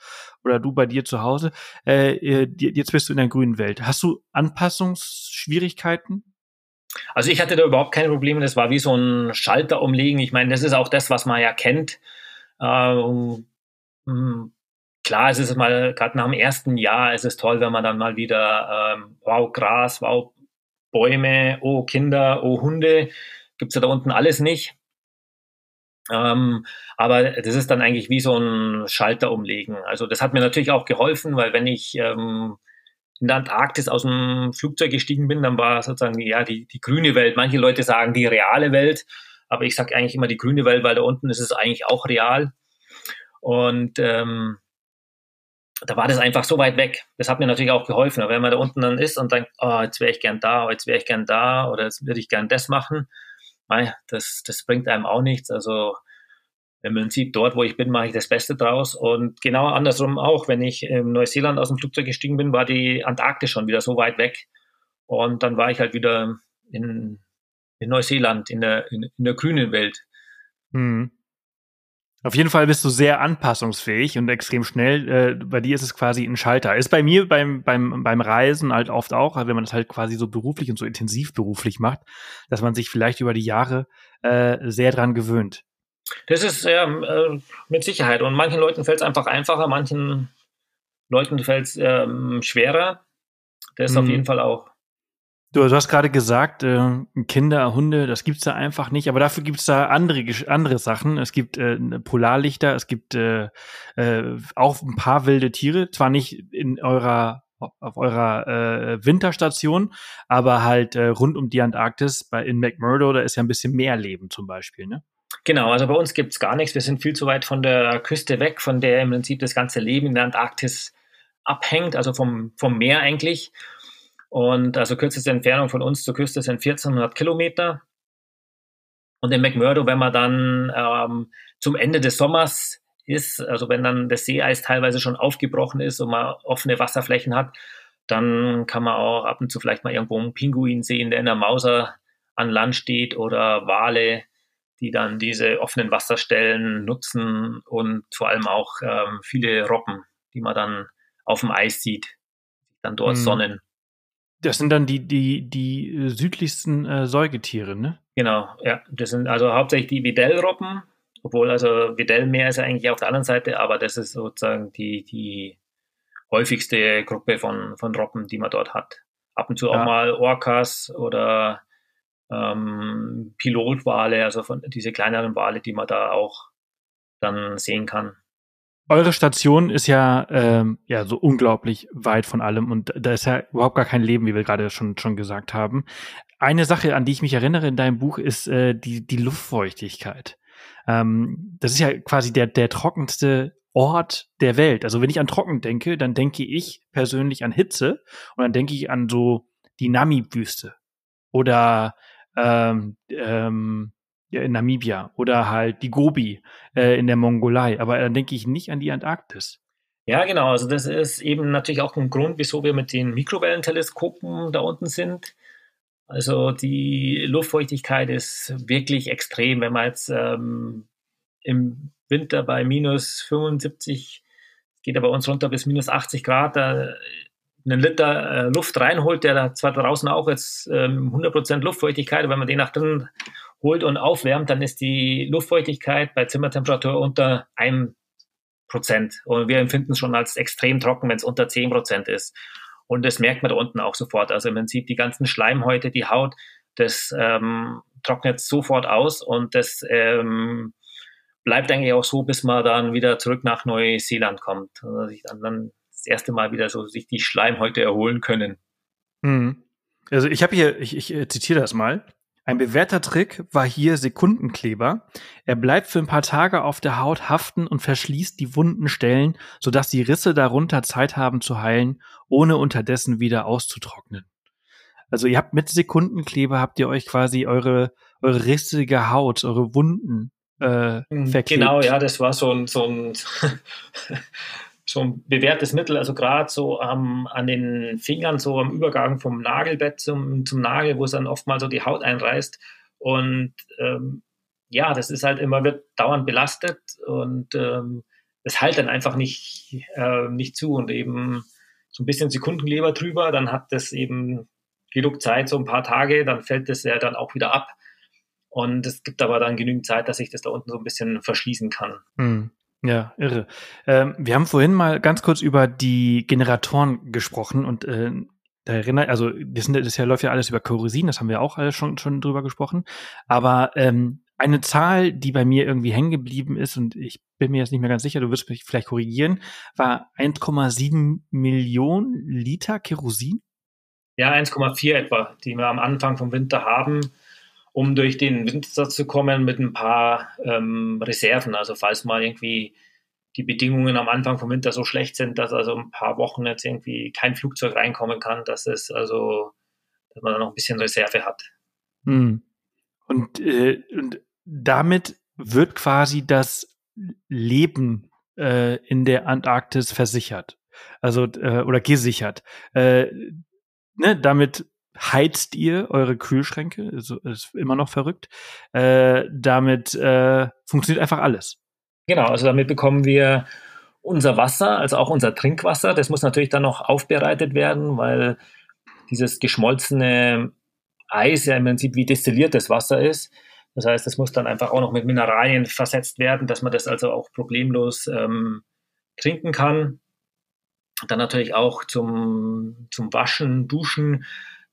oder du bei dir zu Hause. Äh, äh jetzt bist du in der grünen Welt. Hast du Anpassungsschwierigkeiten? Also ich hatte da überhaupt keine Probleme. Das war wie so ein Schalter umlegen. Ich meine, das ist auch das, was man ja kennt. Ähm, hm, klar, es ist mal gerade nach dem ersten Jahr, es ist toll, wenn man dann mal wieder ähm, wow Gras, wow Bäume, oh Kinder, oh Hunde, gibt's ja da unten alles nicht. Ähm, aber das ist dann eigentlich wie so ein Schalter umlegen. Also das hat mir natürlich auch geholfen, weil wenn ich ähm, in der Antarktis aus dem Flugzeug gestiegen bin, dann war sozusagen ja die, die grüne Welt. Manche Leute sagen die reale Welt, aber ich sage eigentlich immer die grüne Welt, weil da unten ist es eigentlich auch real. Und ähm, da war das einfach so weit weg. Das hat mir natürlich auch geholfen. Aber wenn man da unten dann ist und denkt, oh, jetzt wäre ich gern da, jetzt wäre ich gern da oder jetzt würde ich gern das machen, das, das bringt einem auch nichts. Also im Prinzip dort, wo ich bin, mache ich das Beste draus. Und genau andersrum auch, wenn ich in Neuseeland aus dem Flugzeug gestiegen bin, war die Antarktis schon wieder so weit weg. Und dann war ich halt wieder in, in Neuseeland, in der, in, in der grünen Welt. Hm. Auf jeden Fall bist du sehr anpassungsfähig und extrem schnell. Äh, bei dir ist es quasi ein Schalter. Ist bei mir beim, beim, beim Reisen halt oft auch, wenn man das halt quasi so beruflich und so intensiv beruflich macht, dass man sich vielleicht über die Jahre äh, sehr dran gewöhnt. Das ist ja äh, mit Sicherheit. Und manchen Leuten fällt es einfach einfacher, manchen Leuten fällt es ähm, schwerer. Das ist mhm. auf jeden Fall auch Du, du hast gerade gesagt, äh, Kinder, Hunde, das gibt's da einfach nicht, aber dafür gibt's da andere andere Sachen. Es gibt äh, Polarlichter, es gibt äh, äh, auch ein paar wilde Tiere, zwar nicht in eurer auf eurer äh, Winterstation, aber halt äh, rund um die Antarktis, bei in McMurdo, da ist ja ein bisschen mehr Leben zum Beispiel, ne? Genau, also bei uns gibt's gar nichts. Wir sind viel zu weit von der Küste weg, von der im Prinzip das ganze Leben in der Antarktis abhängt, also vom, vom Meer eigentlich. Und also kürzeste Entfernung von uns zur Küste sind 1400 Kilometer. Und in McMurdo, wenn man dann ähm, zum Ende des Sommers ist, also wenn dann das Seeeis teilweise schon aufgebrochen ist und man offene Wasserflächen hat, dann kann man auch ab und zu vielleicht mal irgendwo einen Pinguin sehen, der in der Mauser an Land steht oder Wale, die dann diese offenen Wasserstellen nutzen und vor allem auch ähm, viele Robben, die man dann auf dem Eis sieht, dann dort mhm. sonnen. Das sind dann die, die, die äh, südlichsten äh, Säugetiere, ne? Genau, ja. Das sind also hauptsächlich die Videll-Robben, obwohl also Videll-Meer ist ja eigentlich auf der anderen Seite, aber das ist sozusagen die, die häufigste Gruppe von, von Robben, die man dort hat. Ab und zu ja. auch mal Orcas oder ähm, Pilotwale, also von diese kleineren Wale, die man da auch dann sehen kann. Eure Station ist ja, ähm, ja so unglaublich weit von allem und da ist ja überhaupt gar kein Leben, wie wir gerade schon, schon gesagt haben. Eine Sache, an die ich mich erinnere in deinem Buch, ist äh, die, die Luftfeuchtigkeit. Ähm, das ist ja quasi der, der trockenste Ort der Welt. Also wenn ich an Trocken denke, dann denke ich persönlich an Hitze und dann denke ich an so die Namib-Wüste oder ähm, ähm, in Namibia oder halt die Gobi äh, in der Mongolei. Aber dann denke ich nicht an die Antarktis. Ja, genau. Also das ist eben natürlich auch ein Grund, wieso wir mit den Mikrowellenteleskopen da unten sind. Also die Luftfeuchtigkeit ist wirklich extrem. Wenn man jetzt ähm, im Winter bei minus 75, geht er bei uns runter bis minus 80 Grad, da einen Liter äh, Luft reinholt, der da zwar draußen auch jetzt ähm, 100% Luftfeuchtigkeit, wenn man den nach drinnen holt und aufwärmt, dann ist die Luftfeuchtigkeit bei Zimmertemperatur unter einem Prozent. Und wir empfinden es schon als extrem trocken, wenn es unter 10 Prozent ist. Und das merkt man da unten auch sofort. Also man sieht die ganzen Schleimhäute, die Haut, das ähm, trocknet sofort aus und das ähm, bleibt eigentlich auch so, bis man dann wieder zurück nach Neuseeland kommt. Also sich dann, dann das erste Mal wieder so sich die Schleimhäute erholen können. Mhm. Also ich habe hier, ich, ich zitiere das mal. Ein bewährter Trick war hier Sekundenkleber. Er bleibt für ein paar Tage auf der Haut haften und verschließt die wunden Stellen, sodass die Risse darunter Zeit haben zu heilen, ohne unterdessen wieder auszutrocknen. Also ihr habt mit Sekundenkleber habt ihr euch quasi eure eure rissige Haut, eure Wunden äh, mhm, verklebt. Genau, ja, das war so ein so ein so ein bewährtes Mittel, also gerade so ähm, an den Fingern, so am Übergang vom Nagelbett zum, zum Nagel, wo es dann oft mal so die Haut einreißt. Und ähm, ja, das ist halt immer, wird dauernd belastet und ähm, das halt dann einfach nicht, äh, nicht zu und eben so ein bisschen Sekundenleber drüber, dann hat das eben genug Zeit, so ein paar Tage, dann fällt das ja dann auch wieder ab. Und es gibt aber dann genügend Zeit, dass ich das da unten so ein bisschen verschließen kann. Hm. Ja, irre. Ähm, wir haben vorhin mal ganz kurz über die Generatoren gesprochen und äh, da erinnert, also das, sind, das läuft ja alles über Kerosin, das haben wir auch alles schon, schon drüber gesprochen. Aber ähm, eine Zahl, die bei mir irgendwie hängen geblieben ist, und ich bin mir jetzt nicht mehr ganz sicher, du wirst mich vielleicht korrigieren, war 1,7 Millionen Liter Kerosin? Ja, 1,4 etwa, die wir am Anfang vom Winter haben um durch den Winter zu kommen mit ein paar ähm, Reserven. Also falls mal irgendwie die Bedingungen am Anfang vom Winter so schlecht sind, dass also ein paar Wochen jetzt irgendwie kein Flugzeug reinkommen kann, dass es also, dass man da noch ein bisschen Reserve hat. Hm. Und, äh, und damit wird quasi das Leben äh, in der Antarktis versichert. Also äh, oder gesichert. Äh, ne, damit heizt ihr eure Kühlschränke, also ist immer noch verrückt. Äh, damit äh, funktioniert einfach alles. Genau, also damit bekommen wir unser Wasser, also auch unser Trinkwasser. Das muss natürlich dann noch aufbereitet werden, weil dieses geschmolzene Eis ja im Prinzip wie destilliertes Wasser ist. Das heißt, es muss dann einfach auch noch mit Mineralien versetzt werden, dass man das also auch problemlos ähm, trinken kann. Dann natürlich auch zum, zum Waschen, Duschen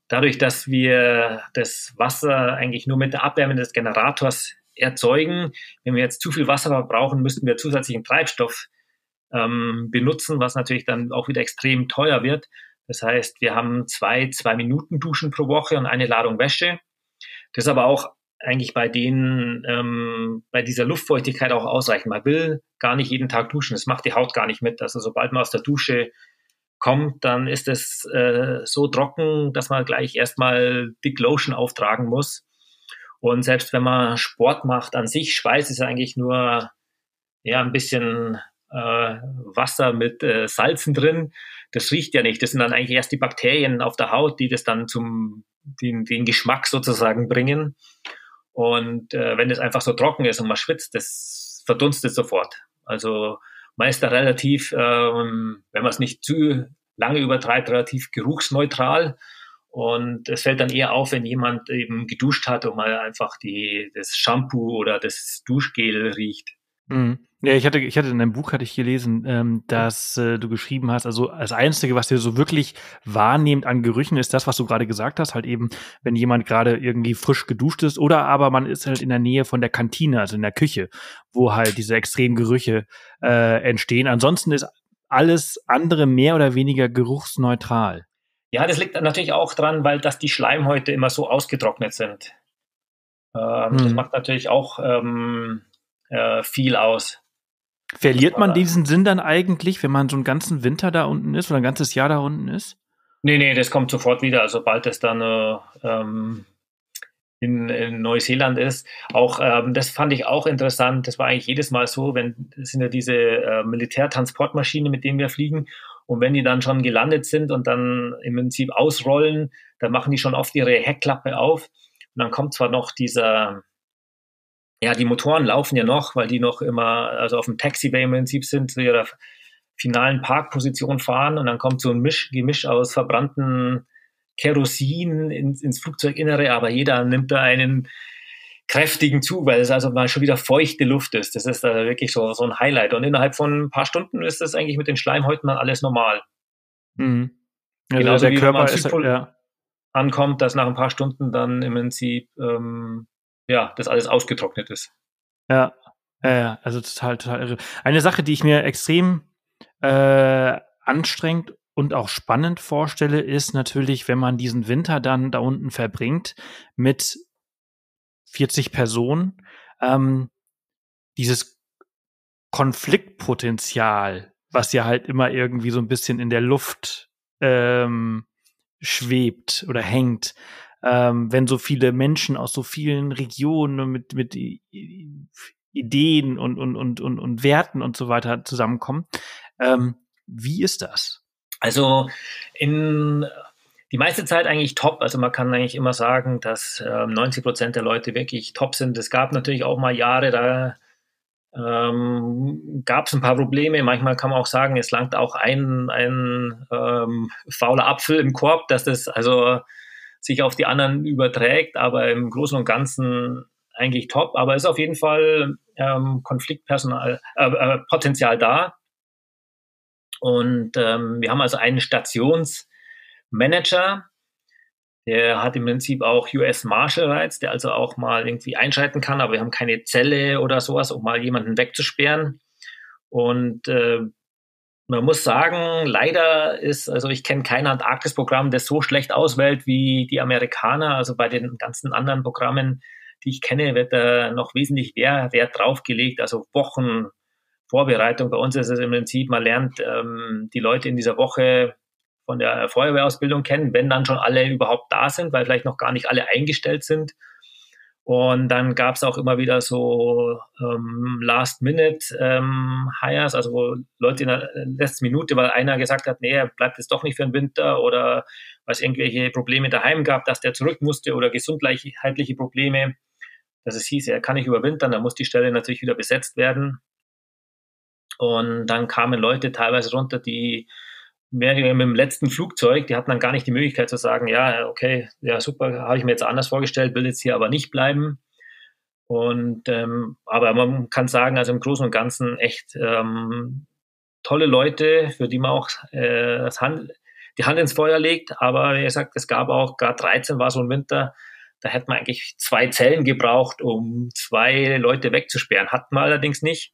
dadurch, dass wir das Wasser eigentlich nur mit der Abwärme des Generators erzeugen, wenn wir jetzt zu viel Wasser verbrauchen, müssten wir zusätzlichen Treibstoff ähm, benutzen, was natürlich dann auch wieder extrem teuer wird. Das heißt, wir haben zwei, zwei Minuten Duschen pro Woche und eine Ladung Wäsche. Das ist aber auch eigentlich bei denen, ähm, bei dieser Luftfeuchtigkeit auch ausreichend. Man will gar nicht jeden Tag duschen. Das macht die Haut gar nicht mit. Also sobald man aus der Dusche kommt, dann ist es äh, so trocken, dass man gleich erstmal Dick Lotion auftragen muss. Und selbst wenn man Sport macht an sich, Schweiß ist eigentlich nur ja ein bisschen äh, Wasser mit äh, Salzen drin. Das riecht ja nicht. Das sind dann eigentlich erst die Bakterien auf der Haut, die das dann zum den, den Geschmack sozusagen bringen. Und äh, wenn es einfach so trocken ist und man schwitzt, das verdunstet sofort. Also man ist da relativ, ähm, wenn man es nicht zu lange übertreibt, relativ geruchsneutral. Und es fällt dann eher auf, wenn jemand eben geduscht hat und mal einfach die, das Shampoo oder das Duschgel riecht. Mhm. Ja, ich hatte, ich hatte in deinem Buch hatte ich gelesen, ähm, dass äh, du geschrieben hast, also das Einzige, was dir so wirklich wahrnehmt an Gerüchen, ist das, was du gerade gesagt hast, halt eben, wenn jemand gerade irgendwie frisch geduscht ist oder aber man ist halt in der Nähe von der Kantine, also in der Küche, wo halt diese extremen Gerüche äh, entstehen. Ansonsten ist alles andere mehr oder weniger geruchsneutral. Ja, das liegt natürlich auch dran, weil dass die Schleimhäute immer so ausgetrocknet sind. Ähm, hm. Das macht natürlich auch ähm, äh, viel aus. Verliert man diesen Sinn dann eigentlich, wenn man so einen ganzen Winter da unten ist oder ein ganzes Jahr da unten ist? Nee, nee, das kommt sofort wieder, sobald es dann äh, ähm, in, in, Neuseeland ist. Auch ähm, das fand ich auch interessant. Das war eigentlich jedes Mal so, wenn sind ja diese äh, Militärtransportmaschinen, mit denen wir fliegen. Und wenn die dann schon gelandet sind und dann im Prinzip ausrollen, dann machen die schon oft ihre Heckklappe auf. Und dann kommt zwar noch dieser ja, die Motoren laufen ja noch, weil die noch immer, also auf dem Taxiway im Prinzip sind, zu ihrer finalen Parkposition fahren und dann kommt so ein Misch, Gemisch aus verbrannten Kerosin ins, ins Flugzeuginnere, aber jeder nimmt da einen kräftigen Zug, weil es also mal schon wieder feuchte Luft ist. Das ist da wirklich so, so ein Highlight. Und innerhalb von ein paar Stunden ist das eigentlich mit den Schleimhäuten dann alles normal. Mhm. Also Genauso der wie Körper wenn man ist, ja. ankommt, dass nach ein paar Stunden dann im Prinzip ähm, ja, das alles ausgetrocknet ist. Ja, ja, also total, total irre. Eine Sache, die ich mir extrem äh, anstrengend und auch spannend vorstelle, ist natürlich, wenn man diesen Winter dann da unten verbringt mit 40 Personen, ähm, dieses Konfliktpotenzial, was ja halt immer irgendwie so ein bisschen in der Luft ähm, schwebt oder hängt, ähm, wenn so viele Menschen aus so vielen Regionen mit, mit Ideen und, und, und, und, und Werten und so weiter zusammenkommen. Ähm, wie ist das? Also in die meiste Zeit eigentlich top. Also man kann eigentlich immer sagen, dass äh, 90 Prozent der Leute wirklich top sind. Es gab natürlich auch mal Jahre, da ähm, gab es ein paar Probleme. Manchmal kann man auch sagen, es langt auch ein, ein ähm, fauler Apfel im Korb, dass das also sich auf die anderen überträgt, aber im Großen und Ganzen eigentlich top. Aber ist auf jeden Fall ähm, Konfliktpersonal, äh, äh, Potenzial da. Und ähm, wir haben also einen Stationsmanager, der hat im Prinzip auch US Marshal Rights, der also auch mal irgendwie einschreiten kann, aber wir haben keine Zelle oder sowas, um mal jemanden wegzusperren. Und äh, man muss sagen, leider ist, also ich kenne kein Antarktis-Programm, das so schlecht auswählt wie die Amerikaner. Also bei den ganzen anderen Programmen, die ich kenne, wird da noch wesentlich mehr Wert draufgelegt. Also Wochen Vorbereitung. Bei uns ist es im Prinzip, man lernt ähm, die Leute in dieser Woche von der Feuerwehrausbildung kennen, wenn dann schon alle überhaupt da sind, weil vielleicht noch gar nicht alle eingestellt sind. Und dann gab es auch immer wieder so ähm, Last-Minute-Hires, ähm, also wo Leute in der letzten Minute, weil einer gesagt hat, nee, er bleibt jetzt doch nicht für den Winter oder weil es irgendwelche Probleme daheim gab, dass der zurück musste oder gesundheitliche Probleme, dass es hieß, er kann nicht überwintern, dann muss die Stelle natürlich wieder besetzt werden. Und dann kamen Leute teilweise runter, die wäre mit dem letzten Flugzeug, die hatten dann gar nicht die Möglichkeit zu sagen, ja, okay, ja super, habe ich mir jetzt anders vorgestellt, will jetzt hier aber nicht bleiben. Und ähm, aber man kann sagen, also im Großen und Ganzen echt ähm, tolle Leute, für die man auch äh, das Hand, die Hand ins Feuer legt. Aber wie gesagt, es gab auch, gerade 13 war so ein Winter, da hätte man eigentlich zwei Zellen gebraucht, um zwei Leute wegzusperren. Hat man allerdings nicht.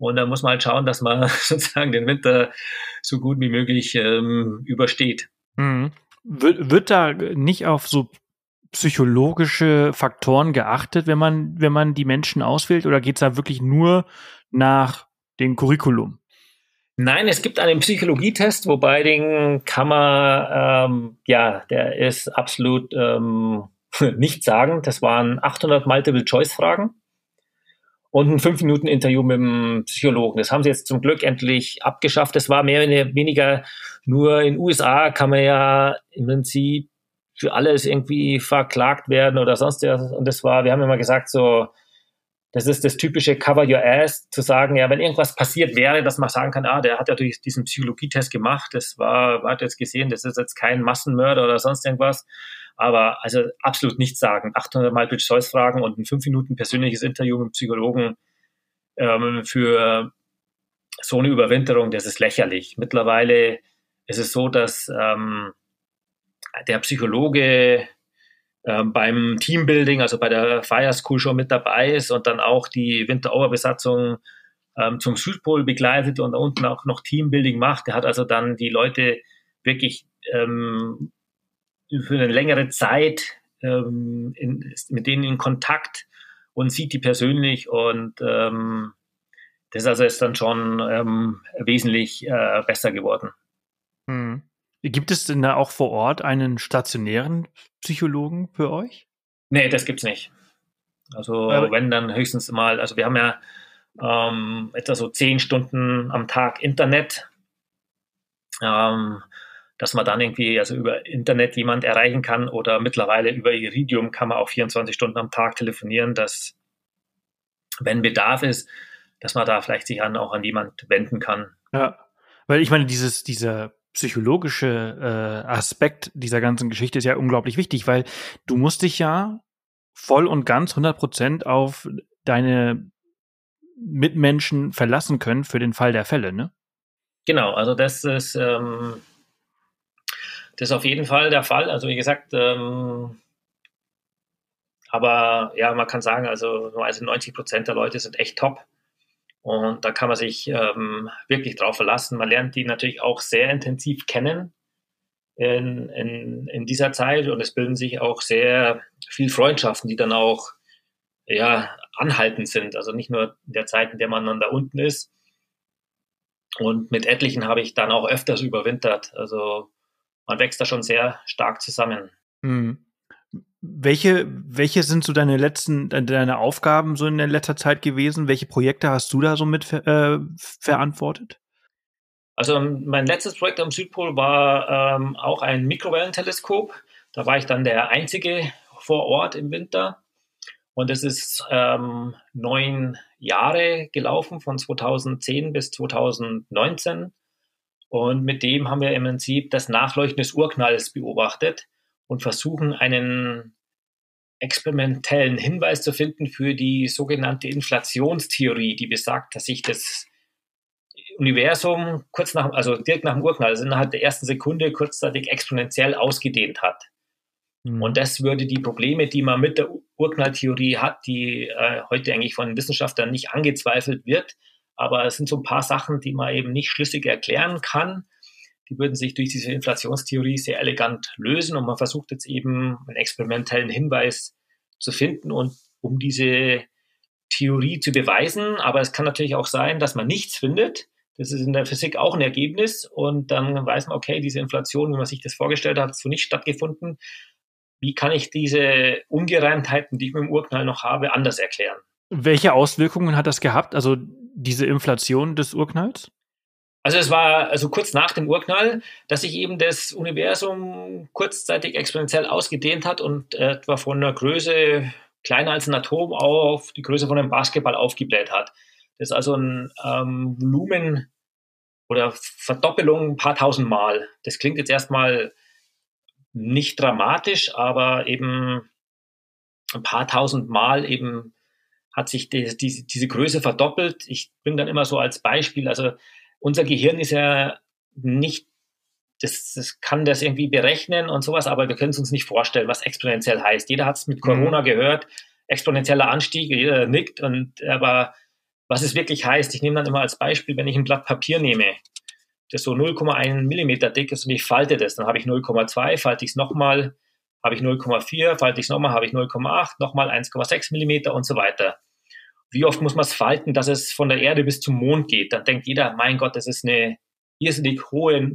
Und da muss man halt schauen, dass man sozusagen den Winter so gut wie möglich ähm, übersteht. Mhm. Wird, wird da nicht auf so psychologische Faktoren geachtet, wenn man, wenn man die Menschen auswählt, oder geht es da wirklich nur nach dem Curriculum? Nein, es gibt einen Psychologietest, wobei den kann man, ähm, ja, der ist absolut ähm, nicht sagen. Das waren 800 Multiple-Choice-Fragen und ein fünf Minuten Interview mit dem Psychologen. Das haben sie jetzt zum Glück endlich abgeschafft. Das war mehr oder weniger nur in USA kann man ja im Prinzip für alles irgendwie verklagt werden oder sonst was. Und das war, wir haben immer gesagt, so, das ist das typische Cover Your Ass, zu sagen, ja, wenn irgendwas passiert wäre, dass man sagen kann, ah, der hat ja durch diesen Psychologietest gemacht, das war, hat jetzt gesehen, das ist jetzt kein Massenmörder oder sonst irgendwas. Aber also absolut nichts sagen. 800 Mal Pitch Choice fragen und ein fünf Minuten persönliches Interview mit dem Psychologen. ähm, für so eine Überwinterung, das ist lächerlich. Mittlerweile ist es so, dass ähm, der Psychologe ähm, beim Teambuilding, also bei der Fire School schon mit dabei ist und dann auch die Winterover-Besatzung ähm, zum Südpol begleitet und da unten auch noch Teambuilding macht. Der hat also dann die Leute wirklich ähm, für eine längere Zeit ähm, in, mit denen in Kontakt und sieht die persönlich und ähm, das also ist dann schon ähm, wesentlich äh, besser geworden. Hm. Gibt es denn da auch vor Ort einen stationären Psychologen für euch? Nee, das gibt's nicht. Also Aber wenn dann höchstens mal, also wir haben ja ähm, etwa so zehn Stunden am Tag Internet, ähm, dass man dann irgendwie also über Internet jemand erreichen kann oder mittlerweile über Iridium kann man auch 24 Stunden am Tag telefonieren, dass wenn Bedarf ist, dass man da vielleicht sich an, auch an jemand wenden kann. Ja, weil ich meine, dieses, dieser psychologische äh, Aspekt dieser ganzen Geschichte ist ja unglaublich wichtig, weil du musst dich ja voll und ganz 100 Prozent auf deine Mitmenschen verlassen können für den Fall der Fälle, ne? Genau, also das ist, ähm, das ist auf jeden Fall der Fall. Also wie gesagt, ähm, aber ja, man kann sagen, also, also 90 Prozent der Leute sind echt top. Und da kann man sich ähm, wirklich drauf verlassen. Man lernt die natürlich auch sehr intensiv kennen in, in, in dieser Zeit und es bilden sich auch sehr viel Freundschaften, die dann auch ja, anhaltend sind. Also nicht nur in der Zeit, in der man dann da unten ist. Und mit etlichen habe ich dann auch öfters überwintert. Also man wächst da schon sehr stark zusammen. Mhm. Welche, welche sind so deine letzten, deine Aufgaben so in der letzter Zeit gewesen? Welche Projekte hast du da so mit äh, verantwortet? Also mein letztes Projekt am Südpol war ähm, auch ein Mikrowellenteleskop. Da war ich dann der Einzige vor Ort im Winter. Und es ist ähm, neun Jahre gelaufen, von 2010 bis 2019. Und mit dem haben wir im Prinzip das Nachleuchten des Urknalls beobachtet und versuchen, einen experimentellen Hinweis zu finden für die sogenannte Inflationstheorie, die besagt, dass sich das Universum kurz nach, also direkt nach dem Urknall, also innerhalb der ersten Sekunde kurzzeitig exponentiell ausgedehnt hat. Mhm. Und das würde die Probleme, die man mit der Urknalltheorie hat, die äh, heute eigentlich von Wissenschaftlern nicht angezweifelt wird, aber es sind so ein paar Sachen, die man eben nicht schlüssig erklären kann die würden sich durch diese Inflationstheorie sehr elegant lösen und man versucht jetzt eben einen experimentellen Hinweis zu finden und um diese Theorie zu beweisen. Aber es kann natürlich auch sein, dass man nichts findet. Das ist in der Physik auch ein Ergebnis und dann weiß man, okay, diese Inflation, wie man sich das vorgestellt hat, hat so nicht stattgefunden. Wie kann ich diese Ungereimtheiten, die ich mit dem Urknall noch habe, anders erklären? Welche Auswirkungen hat das gehabt, also diese Inflation des Urknalls? Also es war also kurz nach dem Urknall, dass sich eben das Universum kurzzeitig exponentiell ausgedehnt hat und etwa von einer Größe kleiner als ein Atom auf die Größe von einem Basketball aufgebläht hat. Das ist also ein ähm, Volumen oder Verdoppelung ein paar tausend Mal. Das klingt jetzt erstmal nicht dramatisch, aber eben ein paar tausend Mal eben hat sich die, die, diese Größe verdoppelt. Ich bringe dann immer so als Beispiel, also unser Gehirn ist ja nicht, das, das kann das irgendwie berechnen und sowas, aber wir können es uns nicht vorstellen, was exponentiell heißt. Jeder hat es mit Corona mhm. gehört, exponentieller Anstieg, jeder nickt, und aber was es wirklich heißt, ich nehme dann immer als Beispiel, wenn ich ein Blatt Papier nehme, das so 0,1 Millimeter dick ist und ich falte das, dann habe ich 0,2, falte ich es nochmal, habe ich 0,4, falte ich es nochmal, habe ich 0,8, nochmal 1,6 Millimeter und so weiter wie oft muss man es falten, dass es von der Erde bis zum Mond geht? Dann denkt jeder, mein Gott, das ist eine irrsinnig hohe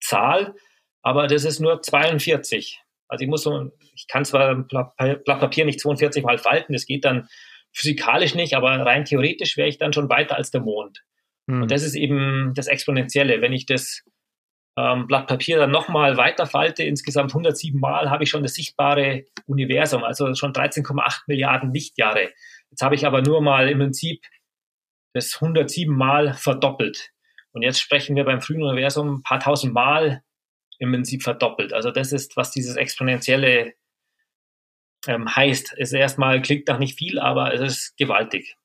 Zahl, aber das ist nur 42. Also ich muss so, ich kann zwar ein Blatt Papier nicht 42 mal falten, das geht dann physikalisch nicht, aber rein theoretisch wäre ich dann schon weiter als der Mond. Hm. Und das ist eben das Exponentielle. Wenn ich das ähm, Blatt Papier dann nochmal weiter falte, insgesamt 107 Mal, habe ich schon das sichtbare Universum, also schon 13,8 Milliarden Lichtjahre. Jetzt habe ich aber nur mal im Prinzip das 107 Mal verdoppelt. Und jetzt sprechen wir beim frühen Universum ein paar tausend Mal im Prinzip verdoppelt. Also das ist, was dieses Exponentielle ähm, heißt. Es erstmal klingt nach nicht viel, aber es ist gewaltig.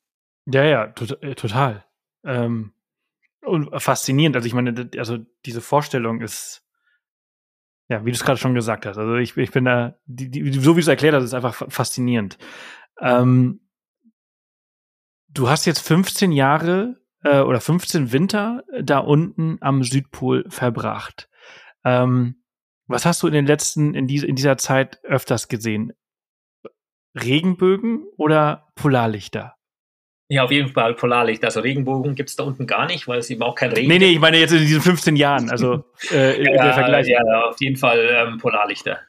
Ja, ja, to total. Ähm, faszinierend. Also ich meine, also diese Vorstellung ist, ja, wie du es gerade schon gesagt hast. Also ich, ich bin da, die, die, so wie du es erklärt hast, ist einfach faszinierend. Ähm, du hast jetzt 15 Jahre äh, oder 15 Winter da unten am Südpol verbracht. Ähm, was hast du in den letzten, in, diese, in dieser Zeit öfters gesehen? Regenbögen oder Polarlichter? Ja, auf jeden Fall Polarlicht. Also Regenbogen gibt es da unten gar nicht, weil es eben auch kein Regen Nee, nee, ich meine jetzt in diesen 15 Jahren, also äh, ja, der Vergleich. Ja, auf jeden Fall ähm, Polarlichter.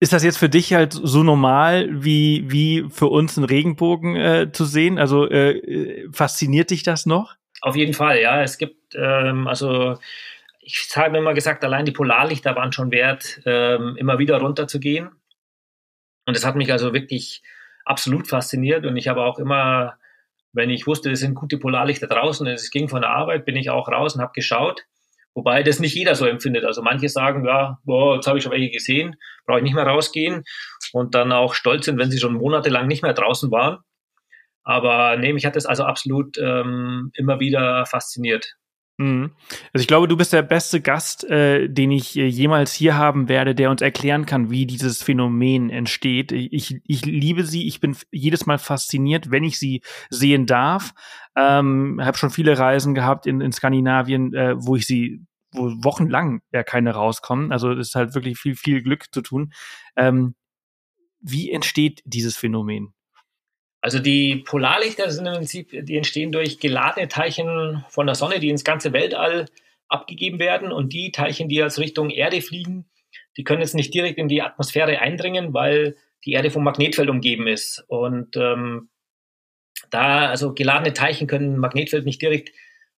Ist das jetzt für dich halt so normal wie, wie für uns ein Regenbogen äh, zu sehen? Also äh, fasziniert dich das noch? Auf jeden Fall, ja. Es gibt, ähm, also ich habe mir immer gesagt, allein die Polarlichter waren schon wert, ähm, immer wieder runterzugehen. Und das hat mich also wirklich absolut fasziniert. Und ich habe auch immer wenn ich wusste, es sind gute Polarlichter draußen und es ging von der Arbeit, bin ich auch raus und habe geschaut. Wobei das nicht jeder so empfindet. Also manche sagen, ja, boah, jetzt habe ich schon welche gesehen, brauche ich nicht mehr rausgehen und dann auch stolz sind, wenn sie schon monatelang nicht mehr draußen waren. Aber nee, mich hat das also absolut ähm, immer wieder fasziniert. Mhm. Also ich glaube, du bist der beste Gast, äh, den ich äh, jemals hier haben werde, der uns erklären kann, wie dieses Phänomen entsteht. Ich, ich liebe sie, ich bin jedes Mal fasziniert, wenn ich sie sehen darf. Ähm, habe schon viele Reisen gehabt in, in Skandinavien, äh, wo ich sie wo wochenlang ja keine rauskommen. Also es ist halt wirklich viel, viel Glück zu tun. Ähm, wie entsteht dieses Phänomen? Also die Polarlichter sind im Prinzip, die entstehen durch geladene Teilchen von der Sonne, die ins ganze Weltall abgegeben werden. Und die Teilchen, die als Richtung Erde fliegen, die können jetzt nicht direkt in die Atmosphäre eindringen, weil die Erde vom Magnetfeld umgeben ist. Und ähm, da, also geladene Teilchen können Magnetfeld nicht direkt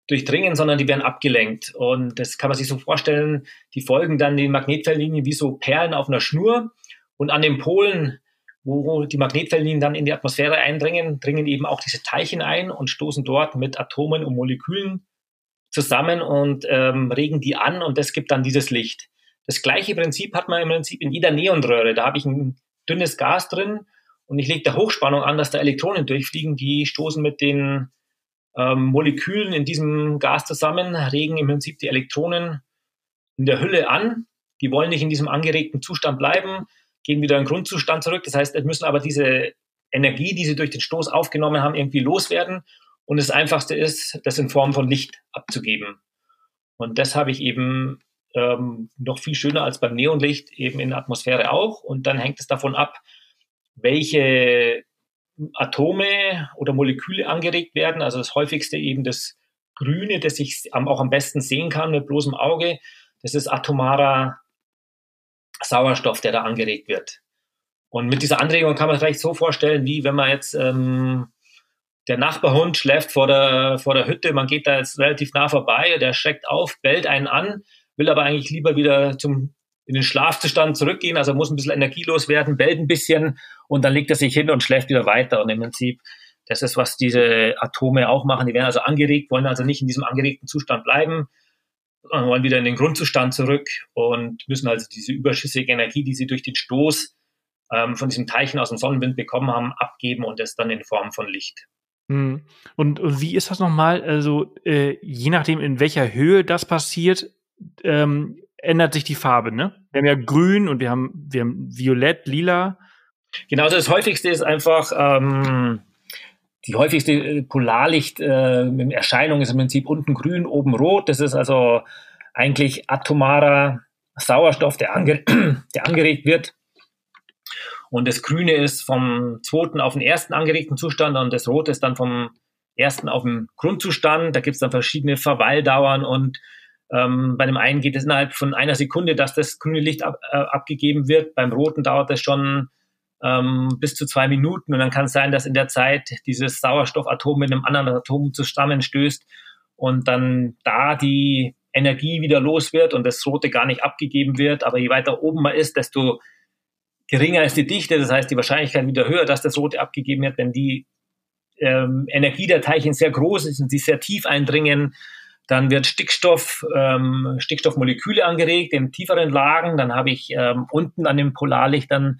durchdringen, sondern die werden abgelenkt. Und das kann man sich so vorstellen, die folgen dann den Magnetfeldlinien wie so Perlen auf einer Schnur. Und an den Polen wo die Magnetfeldlinien dann in die Atmosphäre eindringen, dringen eben auch diese Teilchen ein und stoßen dort mit Atomen und Molekülen zusammen und ähm, regen die an und das gibt dann dieses Licht. Das gleiche Prinzip hat man im Prinzip in jeder Neonröhre. Da habe ich ein dünnes Gas drin und ich lege da Hochspannung an, dass da Elektronen durchfliegen, die stoßen mit den ähm, Molekülen in diesem Gas zusammen, regen im Prinzip die Elektronen in der Hülle an. Die wollen nicht in diesem angeregten Zustand bleiben, gehen wieder in den Grundzustand zurück. Das heißt, es müssen aber diese Energie, die sie durch den Stoß aufgenommen haben, irgendwie loswerden. Und das Einfachste ist, das in Form von Licht abzugeben. Und das habe ich eben ähm, noch viel schöner als beim Neonlicht eben in der Atmosphäre auch. Und dann hängt es davon ab, welche Atome oder Moleküle angeregt werden. Also das häufigste eben das Grüne, das ich auch am besten sehen kann mit bloßem Auge. Das ist atomarer Sauerstoff, der da angeregt wird. Und mit dieser Anregung kann man sich vielleicht so vorstellen, wie wenn man jetzt ähm, der Nachbarhund schläft vor der, vor der Hütte, man geht da jetzt relativ nah vorbei, der schreckt auf, bellt einen an, will aber eigentlich lieber wieder zum, in den Schlafzustand zurückgehen, also muss ein bisschen energielos werden, bellt ein bisschen und dann legt er sich hin und schläft wieder weiter. Und im Prinzip, das ist, was diese Atome auch machen. Die werden also angeregt, wollen also nicht in diesem angeregten Zustand bleiben, wollen wieder in den Grundzustand zurück und müssen also diese überschüssige Energie, die sie durch den Stoß ähm, von diesem Teilchen aus dem Sonnenwind bekommen haben, abgeben und das dann in Form von Licht. Hm. Und, und wie ist das nochmal? Also äh, je nachdem, in welcher Höhe das passiert, ähm, ändert sich die Farbe, ne? Wir haben ja grün und wir haben, wir haben violett, lila. Genau, also das häufigste ist einfach ähm, die häufigste äh, Polarlicht-Erscheinung äh, ist im Prinzip unten grün, oben rot. Das ist also eigentlich atomarer Sauerstoff, der, ange der angeregt wird. Und das Grüne ist vom zweiten auf den ersten angeregten Zustand und das Rote ist dann vom ersten auf den Grundzustand. Da gibt es dann verschiedene Verweildauern und ähm, bei dem einen geht es innerhalb von einer Sekunde, dass das grüne Licht ab, äh, abgegeben wird. Beim roten dauert es schon ähm, bis zu zwei Minuten. Und dann kann es sein, dass in der Zeit dieses Sauerstoffatom mit einem anderen Atom zusammenstößt und dann da die Energie wieder los wird und das Rote gar nicht abgegeben wird. Aber je weiter oben man ist, desto geringer ist die Dichte. Das heißt, die Wahrscheinlichkeit wieder höher, dass das Rote abgegeben wird, wenn die ähm, Energie der Teilchen sehr groß ist und sie sehr tief eindringen. Dann wird Stickstoff, ähm, Stickstoffmoleküle angeregt in tieferen Lagen. Dann habe ich ähm, unten an den Polarlichtern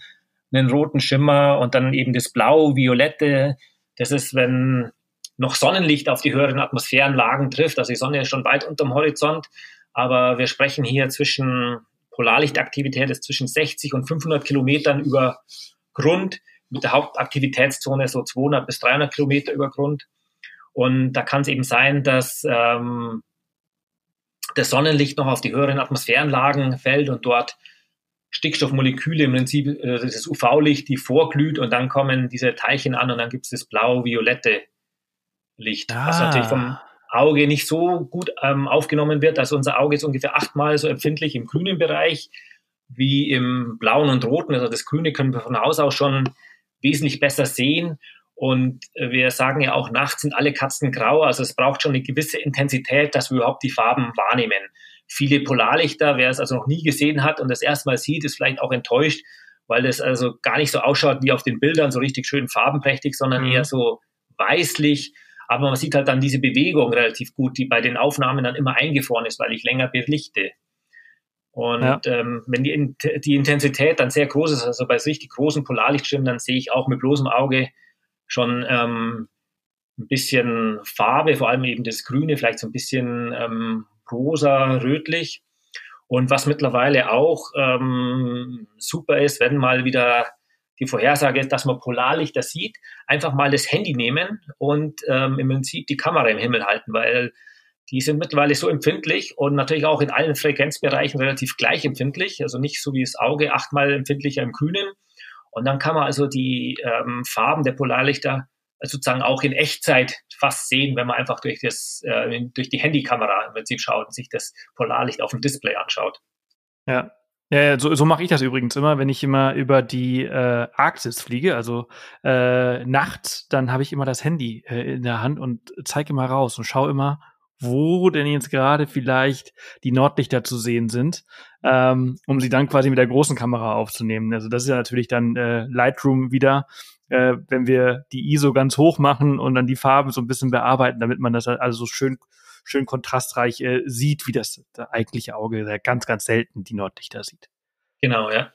einen roten Schimmer und dann eben das Blau, Violette. Das ist, wenn noch Sonnenlicht auf die höheren Atmosphärenlagen trifft. Also die Sonne ist schon weit unterm Horizont, aber wir sprechen hier zwischen Polarlichtaktivität ist zwischen 60 und 500 Kilometern über Grund, mit der Hauptaktivitätszone so 200 bis 300 Kilometer über Grund. Und da kann es eben sein, dass ähm, das Sonnenlicht noch auf die höheren Atmosphärenlagen fällt und dort Stickstoffmoleküle im Prinzip, äh, das UV-Licht, die vorglüht und dann kommen diese Teilchen an und dann gibt es das blau-violette Licht, ah. was natürlich vom Auge nicht so gut ähm, aufgenommen wird. Also unser Auge ist ungefähr achtmal so empfindlich im grünen Bereich wie im blauen und roten. Also das Grüne können wir von Haus aus schon wesentlich besser sehen. Und wir sagen ja auch, nachts sind alle Katzen grau. Also es braucht schon eine gewisse Intensität, dass wir überhaupt die Farben wahrnehmen viele Polarlichter. Wer es also noch nie gesehen hat und das erstmal sieht, ist vielleicht auch enttäuscht, weil das also gar nicht so ausschaut wie auf den Bildern, so richtig schön farbenprächtig, sondern mhm. eher so weißlich. Aber man sieht halt dann diese Bewegung relativ gut, die bei den Aufnahmen dann immer eingefroren ist, weil ich länger belichte. Und ja. ähm, wenn die, die Intensität dann sehr groß ist, also bei richtig großen Polarlichtschirmen, dann sehe ich auch mit bloßem Auge schon ähm, ein bisschen Farbe, vor allem eben das Grüne, vielleicht so ein bisschen ähm, rosa, rötlich. Und was mittlerweile auch ähm, super ist, wenn mal wieder die Vorhersage ist, dass man Polarlichter sieht, einfach mal das Handy nehmen und ähm, im Prinzip die Kamera im Himmel halten, weil die sind mittlerweile so empfindlich und natürlich auch in allen Frequenzbereichen relativ gleich empfindlich, also nicht so wie das Auge achtmal empfindlicher im Grünen. Und dann kann man also die ähm, Farben der Polarlichter sozusagen auch in Echtzeit fast sehen, wenn man einfach durch, das, äh, durch die Handykamera im Prinzip schaut und sich das Polarlicht auf dem Display anschaut. Ja, ja, so, so mache ich das übrigens immer, wenn ich immer über die äh, Arktis fliege, also äh, nachts, dann habe ich immer das Handy äh, in der Hand und zeige immer raus und schaue immer, wo denn jetzt gerade vielleicht die Nordlichter zu sehen sind, ähm, um sie dann quasi mit der großen Kamera aufzunehmen. Also das ist ja natürlich dann äh, Lightroom wieder, äh, wenn wir die ISO ganz hoch machen und dann die Farben so ein bisschen bearbeiten, damit man das also so schön schön kontrastreich äh, sieht, wie das, das eigentliche Auge ganz, ganz selten die Nordlichter sieht. Genau, ja.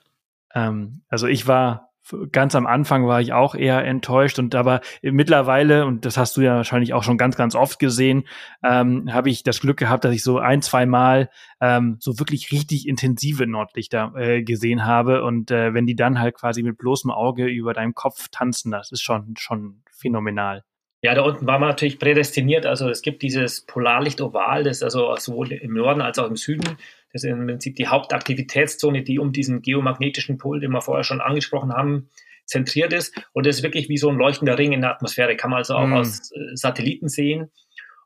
Ähm, also ich war ganz am Anfang war ich auch eher enttäuscht und aber mittlerweile, und das hast du ja wahrscheinlich auch schon ganz, ganz oft gesehen, ähm, habe ich das Glück gehabt, dass ich so ein, zwei Mal ähm, so wirklich richtig intensive Nordlichter äh, gesehen habe. Und äh, wenn die dann halt quasi mit bloßem Auge über deinem Kopf tanzen, das ist schon, schon phänomenal. Ja, da unten war man natürlich prädestiniert. Also es gibt dieses Polarlicht-Oval, das also sowohl im Norden als auch im Süden das ist im Prinzip die Hauptaktivitätszone, die um diesen geomagnetischen Pol, den wir vorher schon angesprochen haben, zentriert ist. Und das ist wirklich wie so ein leuchtender Ring in der Atmosphäre, kann man also auch mm. aus äh, Satelliten sehen.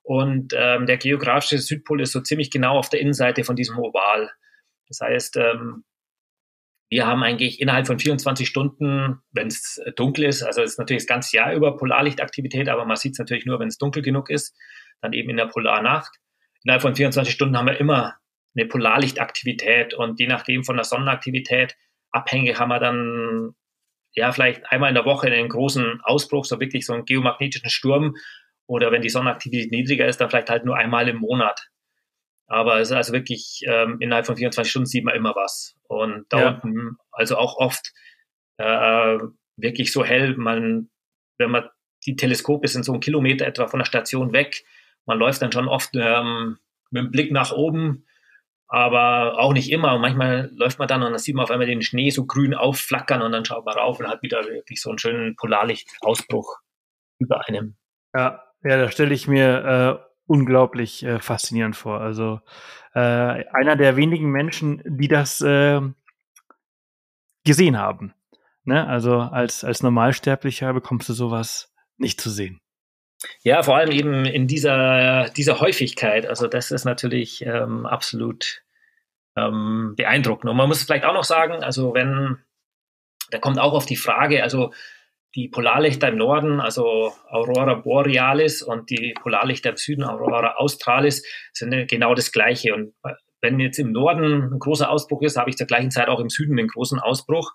Und ähm, der geografische Südpol ist so ziemlich genau auf der Innenseite von diesem Oval. Das heißt, ähm, wir haben eigentlich innerhalb von 24 Stunden, wenn es dunkel ist, also es ist natürlich das ganze Jahr über Polarlichtaktivität, aber man sieht es natürlich nur, wenn es dunkel genug ist, dann eben in der Polarnacht. Innerhalb von 24 Stunden haben wir immer eine Polarlichtaktivität und je nachdem von der Sonnenaktivität abhängig haben wir dann ja vielleicht einmal in der Woche einen großen Ausbruch, so wirklich so einen geomagnetischen Sturm oder wenn die Sonnenaktivität niedriger ist, dann vielleicht halt nur einmal im Monat. Aber es ist also wirklich ähm, innerhalb von 24 Stunden sieht man immer was und da ja. unten also auch oft äh, wirklich so hell, man wenn man die Teleskope sind so einen Kilometer etwa von der Station weg, man läuft dann schon oft ähm, mit dem Blick nach oben aber auch nicht immer. Und manchmal läuft man dann und dann sieht man auf einmal den Schnee so grün aufflackern und dann schaut man rauf und hat wieder wirklich so einen schönen Polarlichtausbruch über einem. Ja, ja, da stelle ich mir äh, unglaublich äh, faszinierend vor. Also äh, einer der wenigen Menschen, die das äh, gesehen haben. Ne? Also als, als Normalsterblicher bekommst du sowas nicht zu sehen. Ja, vor allem eben in dieser, dieser Häufigkeit. Also das ist natürlich ähm, absolut ähm, beeindruckend. Und man muss vielleicht auch noch sagen, also wenn, da kommt auch auf die Frage, also die Polarlichter im Norden, also Aurora Borealis und die Polarlichter im Süden, Aurora Australis, sind genau das Gleiche. Und wenn jetzt im Norden ein großer Ausbruch ist, habe ich zur gleichen Zeit auch im Süden einen großen Ausbruch.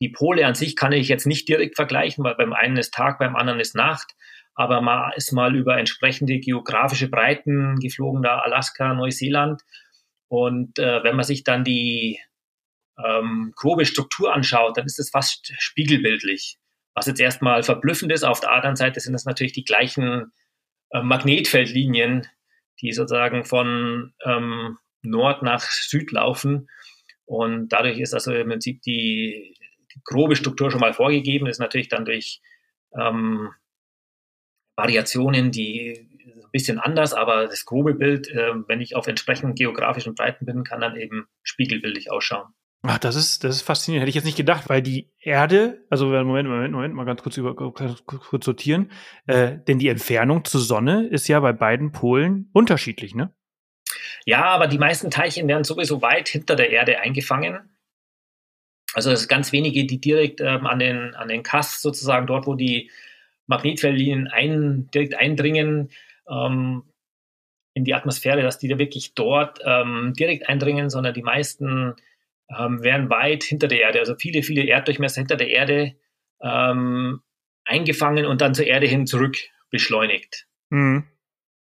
Die Pole an sich kann ich jetzt nicht direkt vergleichen, weil beim einen ist Tag, beim anderen ist Nacht aber man ist mal über entsprechende geografische Breiten geflogen, da Alaska, Neuseeland. Und äh, wenn man sich dann die ähm, grobe Struktur anschaut, dann ist es fast spiegelbildlich. Was jetzt erstmal verblüffend ist, auf der anderen Seite sind es natürlich die gleichen äh, Magnetfeldlinien, die sozusagen von ähm, Nord nach Süd laufen. Und dadurch ist also im Prinzip die, die grobe Struktur schon mal vorgegeben, ist natürlich dann durch ähm, Variationen, die bisschen anders, aber das grobe Bild, äh, wenn ich auf entsprechenden geografischen Breiten bin, kann dann eben spiegelbildlich ausschauen. Ach, das ist, das ist faszinierend. Hätte ich jetzt nicht gedacht, weil die Erde, also Moment, Moment, Moment, mal ganz kurz über ganz kurz sortieren, äh, denn die Entfernung zur Sonne ist ja bei beiden Polen unterschiedlich, ne? Ja, aber die meisten Teilchen werden sowieso weit hinter der Erde eingefangen. Also es sind ganz wenige, die direkt ähm, an den an den Kass sozusagen dort, wo die Magnetfeldlinien ein, direkt eindringen ähm, in die Atmosphäre, dass die da wirklich dort ähm, direkt eindringen, sondern die meisten ähm, werden weit hinter der Erde, also viele, viele Erddurchmesser hinter der Erde ähm, eingefangen und dann zur Erde hin zurück beschleunigt. Mhm.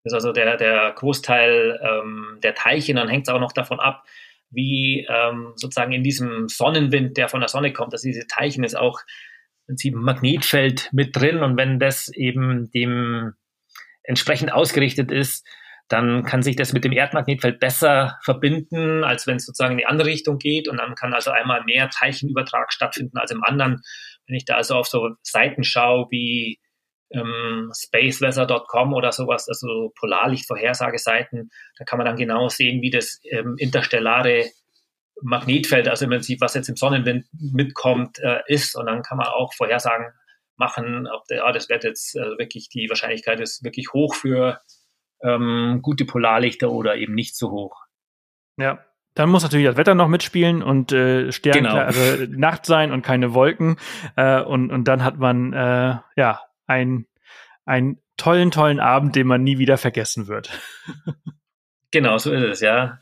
Das ist also der, der Großteil ähm, der Teilchen, dann hängt es auch noch davon ab, wie ähm, sozusagen in diesem Sonnenwind, der von der Sonne kommt, dass diese Teilchen ist auch im Prinzip ein Magnetfeld mit drin und wenn das eben dem entsprechend ausgerichtet ist, dann kann sich das mit dem Erdmagnetfeld besser verbinden, als wenn es sozusagen in die andere Richtung geht. Und dann kann also einmal mehr Teilchenübertrag stattfinden als im anderen. Wenn ich da also auf so Seiten schaue wie ähm, spaceweather.com oder sowas, also Polarlichtvorhersageseiten, da kann man dann genau sehen, wie das ähm, interstellare Magnetfeld, also im Prinzip, was jetzt im Sonnenwind mitkommt, äh, ist. Und dann kann man auch Vorhersagen machen, ob der, ah, das wird jetzt äh, wirklich, die Wahrscheinlichkeit ist wirklich hoch für ähm, gute Polarlichter oder eben nicht so hoch. Ja, dann muss natürlich das Wetter noch mitspielen und äh, sternklare genau. Nacht sein und keine Wolken. Äh, und, und dann hat man äh, ja ein, einen tollen, tollen Abend, den man nie wieder vergessen wird. genau, so ist es, ja.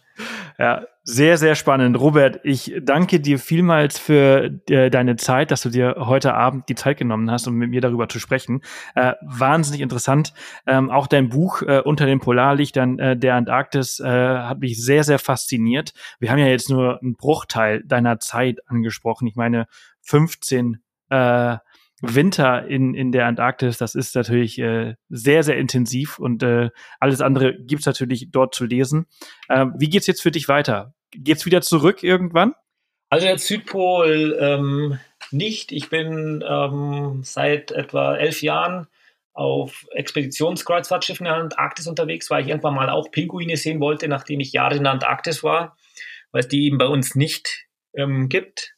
Ja, sehr, sehr spannend. Robert, ich danke dir vielmals für äh, deine Zeit, dass du dir heute Abend die Zeit genommen hast, um mit mir darüber zu sprechen. Äh, wahnsinnig interessant. Ähm, auch dein Buch äh, Unter den Polarlichtern äh, der Antarktis äh, hat mich sehr, sehr fasziniert. Wir haben ja jetzt nur einen Bruchteil deiner Zeit angesprochen. Ich meine, 15 äh, Winter in, in der Antarktis, das ist natürlich äh, sehr, sehr intensiv und äh, alles andere gibt's natürlich dort zu lesen. Ähm, wie geht's jetzt für dich weiter? Geht's wieder zurück irgendwann? Also jetzt Südpol ähm, nicht. Ich bin ähm, seit etwa elf Jahren auf Expeditionskreuzfahrtschiffen in der Antarktis unterwegs, weil ich irgendwann mal auch Pinguine sehen wollte, nachdem ich Jahre in der Antarktis war, weil es die eben bei uns nicht ähm, gibt.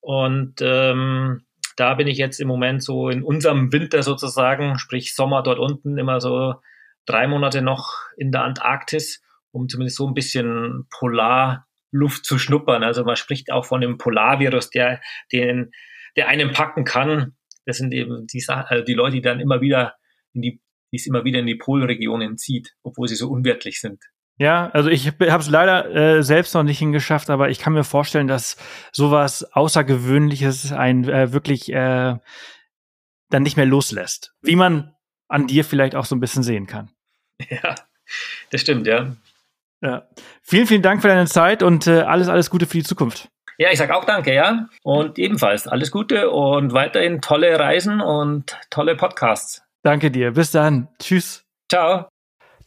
Und ähm, da bin ich jetzt im Moment so in unserem Winter sozusagen, sprich Sommer dort unten, immer so drei Monate noch in der Antarktis, um zumindest so ein bisschen Polarluft zu schnuppern. Also man spricht auch von dem Polarvirus, der, den, der einen packen kann. Das sind eben die, also die Leute, die dann immer wieder in die, die es immer wieder in die Polregionen zieht, obwohl sie so unwirtlich sind. Ja, also ich habe es leider äh, selbst noch nicht hingeschafft, aber ich kann mir vorstellen, dass sowas Außergewöhnliches ein äh, wirklich äh, dann nicht mehr loslässt. Wie man an dir vielleicht auch so ein bisschen sehen kann. Ja, das stimmt, ja. Ja. Vielen, vielen Dank für deine Zeit und äh, alles, alles Gute für die Zukunft. Ja, ich sag auch danke, ja. Und ebenfalls alles Gute und weiterhin tolle Reisen und tolle Podcasts. Danke dir. Bis dann. Tschüss. Ciao.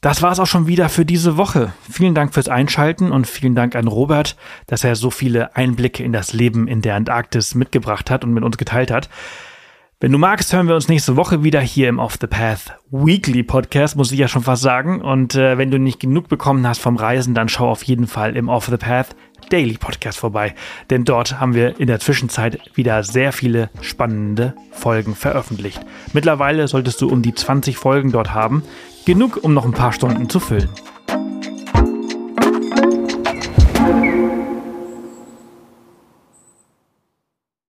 Das war es auch schon wieder für diese Woche. Vielen Dank fürs Einschalten und vielen Dank an Robert, dass er so viele Einblicke in das Leben in der Antarktis mitgebracht hat und mit uns geteilt hat. Wenn du magst, hören wir uns nächste Woche wieder hier im Off the Path Weekly Podcast, muss ich ja schon fast sagen. Und äh, wenn du nicht genug bekommen hast vom Reisen, dann schau auf jeden Fall im Off the Path Daily Podcast vorbei. Denn dort haben wir in der Zwischenzeit wieder sehr viele spannende Folgen veröffentlicht. Mittlerweile solltest du um die 20 Folgen dort haben. Genug, um noch ein paar Stunden zu füllen.